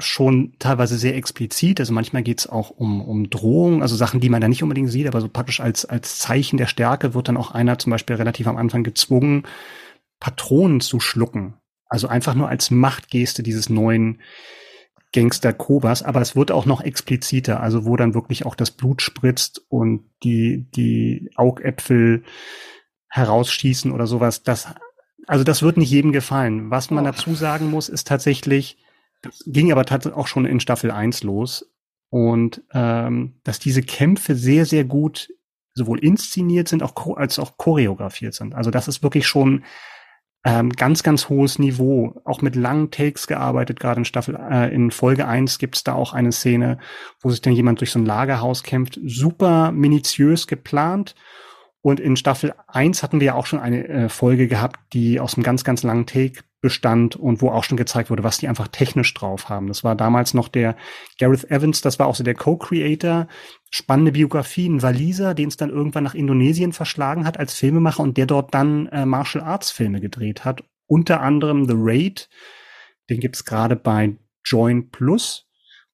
schon teilweise sehr explizit. Also manchmal geht es auch um, um Drohung, also Sachen, die man da nicht unbedingt sieht, aber so praktisch als, als Zeichen der Stärke wird dann auch einer zum Beispiel relativ am Anfang gezwungen, Patronen zu schlucken. Also einfach nur als Machtgeste dieses neuen Gangster Kobas, aber es wird auch noch expliziter, also wo dann wirklich auch das Blut spritzt und die, die Augäpfel herausschießen oder sowas. Das, also das wird nicht jedem gefallen. Was man oh. dazu sagen muss, ist tatsächlich, das ging aber tatsächlich auch schon in Staffel 1 los. Und ähm, dass diese Kämpfe sehr, sehr gut sowohl inszeniert sind auch, als auch choreografiert sind. Also das ist wirklich schon ähm, ganz, ganz hohes Niveau. Auch mit langen Takes gearbeitet, gerade in Staffel, äh, in Folge 1 gibt es da auch eine Szene, wo sich dann jemand durch so ein Lagerhaus kämpft. Super minutiös geplant. Und in Staffel 1 hatten wir ja auch schon eine äh, Folge gehabt, die aus einem ganz, ganz langen Take bestand und wo auch schon gezeigt wurde, was die einfach technisch drauf haben. Das war damals noch der Gareth Evans, das war auch so der Co-Creator. Spannende Biografie, ein Waliser, den es dann irgendwann nach Indonesien verschlagen hat als Filmemacher und der dort dann äh, Martial Arts Filme gedreht hat. Unter anderem The Raid, den gibt's gerade bei Join Plus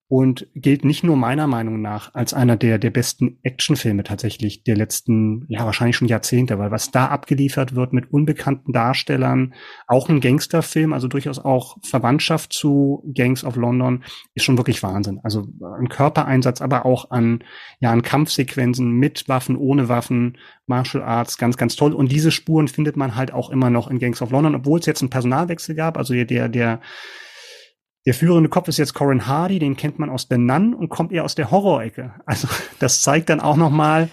und gilt nicht nur meiner Meinung nach als einer der, der besten Actionfilme tatsächlich der letzten, ja, wahrscheinlich schon Jahrzehnte, weil was da abgeliefert wird mit unbekannten Darstellern, auch ein Gangsterfilm, also durchaus auch Verwandtschaft zu Gangs of London, ist schon wirklich Wahnsinn. Also ein Körpereinsatz, aber auch an, ja, an Kampfsequenzen mit Waffen, ohne Waffen, Martial Arts, ganz, ganz toll. Und diese Spuren findet man halt auch immer noch in Gangs of London, obwohl es jetzt einen Personalwechsel gab, also der, der, der führende Kopf ist jetzt Corin Hardy, den kennt man aus The Nun und kommt eher aus der Horror-Ecke. Also *laughs* das zeigt dann auch nochmal,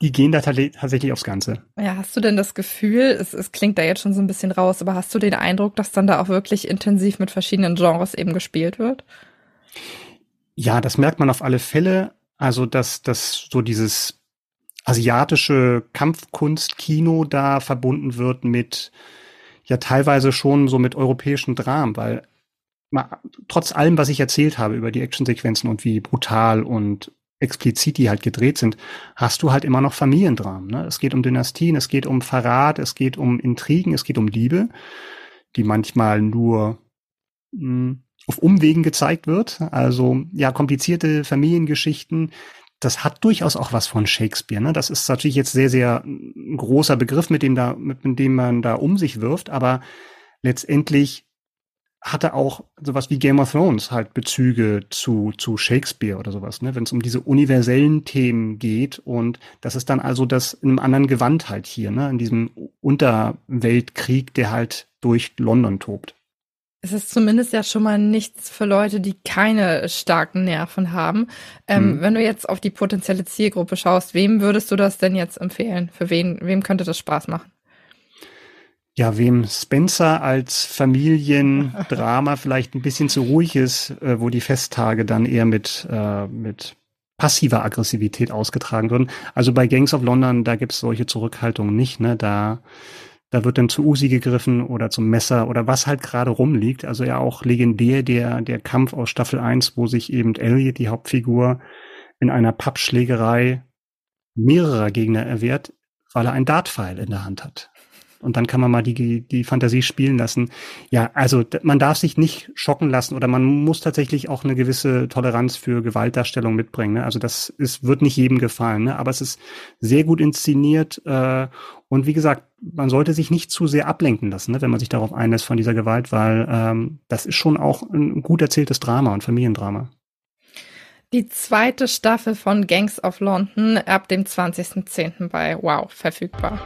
die gehen da tatsächlich aufs Ganze. Ja, hast du denn das Gefühl, es, es klingt da jetzt schon so ein bisschen raus, aber hast du den Eindruck, dass dann da auch wirklich intensiv mit verschiedenen Genres eben gespielt wird? Ja, das merkt man auf alle Fälle. Also, dass, dass so dieses asiatische Kampfkunst-Kino da verbunden wird mit ja teilweise schon so mit europäischen Dramen, weil mal, trotz allem, was ich erzählt habe über die Actionsequenzen und wie brutal und explizit die halt gedreht sind, hast du halt immer noch Familiendramen. Ne? Es geht um Dynastien, es geht um Verrat, es geht um Intrigen, es geht um Liebe, die manchmal nur mh, hm, auf Umwegen gezeigt wird. Also ja, komplizierte Familiengeschichten. Das hat durchaus auch was von Shakespeare. Ne? Das ist natürlich jetzt sehr, sehr ein großer Begriff, mit dem da, mit, mit dem man da um sich wirft, aber letztendlich hatte auch sowas wie Game of Thrones halt Bezüge zu, zu Shakespeare oder sowas, ne? wenn es um diese universellen Themen geht. Und das ist dann also das in einem anderen Gewand halt hier, ne? in diesem Unterweltkrieg, der halt durch London tobt. Es ist zumindest ja schon mal nichts für Leute, die keine starken Nerven haben. Ähm, hm. Wenn du jetzt auf die potenzielle Zielgruppe schaust, wem würdest du das denn jetzt empfehlen? Für wen, wem könnte das Spaß machen? Ja, wem Spencer als Familiendrama *laughs* vielleicht ein bisschen zu ruhig ist, äh, wo die Festtage dann eher mit, äh, mit passiver Aggressivität ausgetragen würden. Also bei Gangs of London, da gibt's solche Zurückhaltungen nicht, ne? Da, da wird dann zu Usi gegriffen oder zum Messer oder was halt gerade rumliegt. Also ja auch legendär der, der Kampf aus Staffel 1, wo sich eben Elliot, die Hauptfigur, in einer Pappschlägerei mehrerer Gegner erwehrt, weil er ein Dartpfeil in der Hand hat und dann kann man mal die, die Fantasie spielen lassen. Ja, also man darf sich nicht schocken lassen oder man muss tatsächlich auch eine gewisse Toleranz für Gewaltdarstellung mitbringen. Ne? Also das ist, wird nicht jedem gefallen, ne? aber es ist sehr gut inszeniert äh, und wie gesagt, man sollte sich nicht zu sehr ablenken lassen, ne, wenn man sich darauf einlässt von dieser Gewalt, weil ähm, das ist schon auch ein gut erzähltes Drama und Familiendrama. Die zweite Staffel von Gangs of London ab dem 20.10. bei Wow verfügbar.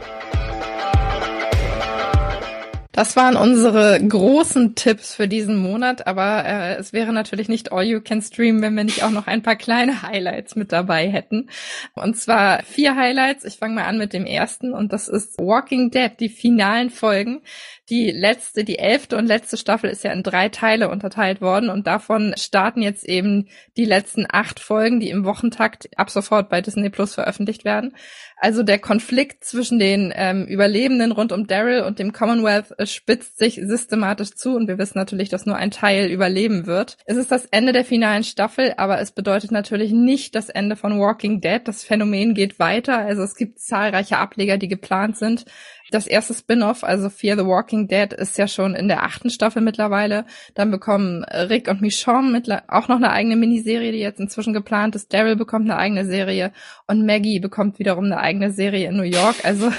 Das waren unsere großen Tipps für diesen Monat, aber äh, es wäre natürlich nicht All You Can Stream, wenn wir nicht auch noch ein paar kleine Highlights mit dabei hätten. Und zwar vier Highlights. Ich fange mal an mit dem ersten und das ist Walking Dead, die finalen Folgen. Die letzte, die elfte und letzte Staffel ist ja in drei Teile unterteilt worden und davon starten jetzt eben die letzten acht Folgen, die im Wochentakt ab sofort bei Disney Plus veröffentlicht werden. Also der Konflikt zwischen den ähm, Überlebenden rund um Daryl und dem Commonwealth äh, spitzt sich systematisch zu und wir wissen natürlich, dass nur ein Teil überleben wird. Es ist das Ende der finalen Staffel, aber es bedeutet natürlich nicht das Ende von Walking Dead. Das Phänomen geht weiter. Also es gibt zahlreiche Ableger, die geplant sind. Das erste Spin-off, also Fear the Walking Dead, ist ja schon in der achten Staffel mittlerweile. Dann bekommen Rick und Michonne auch noch eine eigene Miniserie, die jetzt inzwischen geplant ist. Daryl bekommt eine eigene Serie und Maggie bekommt wiederum eine eigene Serie in New York. Also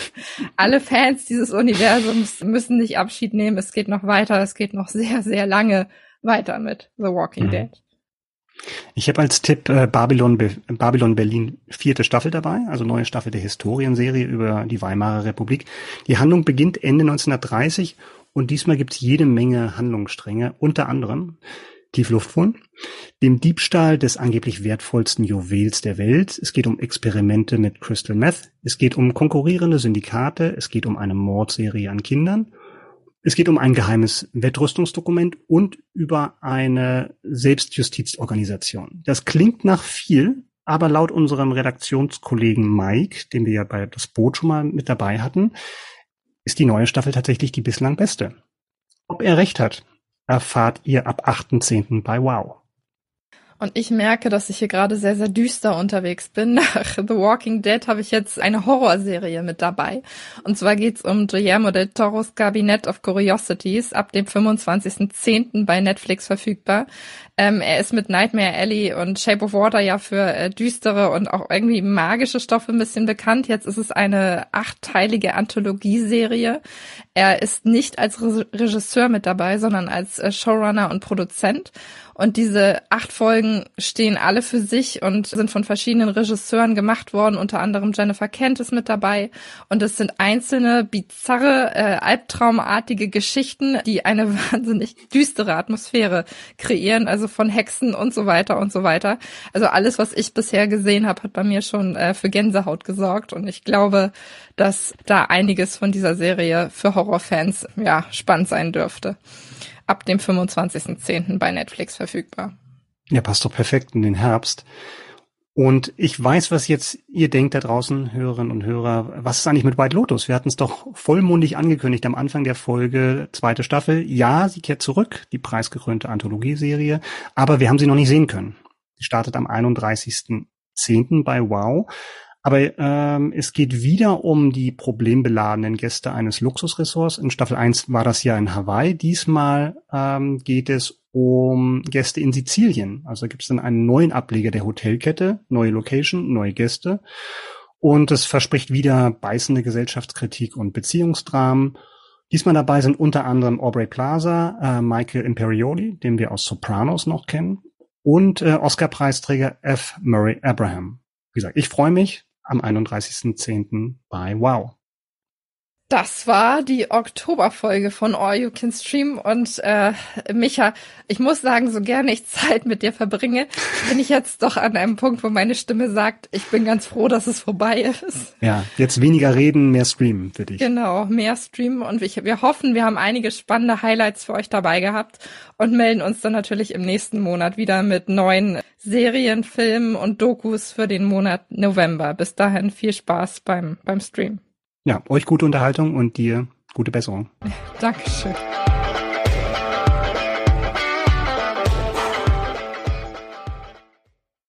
alle Fans dieses Universums müssen nicht Abschied nehmen. Es geht noch weiter. Es geht noch sehr, sehr lange weiter mit The Walking mhm. Dead. Ich habe als Tipp äh, Babylon, Be Babylon Berlin vierte Staffel dabei, also neue Staffel der Historienserie über die Weimarer Republik. Die Handlung beginnt Ende 1930 und diesmal gibt's jede Menge Handlungsstränge, unter anderem Tiefluftfund, dem Diebstahl des angeblich wertvollsten Juwels der Welt. Es geht um Experimente mit Crystal Meth. Es geht um konkurrierende Syndikate. Es geht um eine Mordserie an Kindern es geht um ein geheimes Wettrüstungsdokument und über eine Selbstjustizorganisation. Das klingt nach viel, aber laut unserem Redaktionskollegen Mike, den wir ja bei das Boot schon mal mit dabei hatten, ist die neue Staffel tatsächlich die bislang beste. Ob er recht hat, erfahrt ihr ab 8.10. bei Wow. Und ich merke, dass ich hier gerade sehr, sehr düster unterwegs bin. *laughs* Nach The Walking Dead habe ich jetzt eine Horrorserie mit dabei. Und zwar geht's um Guillermo del Toros Cabinet of Curiosities, ab dem 25.10. bei Netflix verfügbar. Ähm, er ist mit Nightmare Alley und Shape of Water ja für äh, düstere und auch irgendwie magische Stoffe ein bisschen bekannt. Jetzt ist es eine achtteilige Anthologieserie. Er ist nicht als Re Regisseur mit dabei, sondern als äh, Showrunner und Produzent. Und diese acht Folgen stehen alle für sich und sind von verschiedenen Regisseuren gemacht worden. Unter anderem Jennifer Kent ist mit dabei. Und es sind einzelne bizarre, äh, albtraumartige Geschichten, die eine *laughs* wahnsinnig düstere Atmosphäre kreieren. Also von Hexen und so weiter und so weiter. Also alles, was ich bisher gesehen habe, hat bei mir schon äh, für Gänsehaut gesorgt. Und ich glaube, dass da einiges von dieser Serie für Horrorfans ja spannend sein dürfte ab dem 25.10. bei Netflix verfügbar. Ja, passt doch perfekt in den Herbst. Und ich weiß, was jetzt ihr denkt da draußen, Hörerinnen und Hörer. Was ist eigentlich mit White Lotus? Wir hatten es doch vollmundig angekündigt am Anfang der Folge, zweite Staffel. Ja, sie kehrt zurück, die preisgekrönte Anthologieserie, aber wir haben sie noch nicht sehen können. Sie startet am 31.10. bei Wow. Aber ähm, es geht wieder um die problembeladenen Gäste eines Luxusressorts. In Staffel 1 war das ja in Hawaii. Diesmal ähm, geht es um Gäste in Sizilien. Also gibt es dann einen neuen Ableger der Hotelkette, neue Location, neue Gäste. Und es verspricht wieder beißende Gesellschaftskritik und Beziehungsdramen. Diesmal dabei sind unter anderem Aubrey Plaza, äh, Michael Imperioli, den wir aus Sopranos noch kennen, und äh, Oscar-Preisträger F. Murray Abraham. Wie gesagt, ich freue mich am 31.10. bei Wow. Das war die Oktoberfolge von All You Can Stream und äh, Micha, ich muss sagen, so gerne ich Zeit mit dir verbringe, bin ich jetzt doch an einem Punkt, wo meine Stimme sagt, ich bin ganz froh, dass es vorbei ist. Ja, jetzt weniger reden, mehr streamen für dich. Genau, mehr streamen und wir, wir hoffen, wir haben einige spannende Highlights für euch dabei gehabt und melden uns dann natürlich im nächsten Monat wieder mit neuen Serien, Filmen und Dokus für den Monat November. Bis dahin viel Spaß beim, beim Stream. Ja, euch gute Unterhaltung und dir gute Besserung. *laughs* Dankeschön.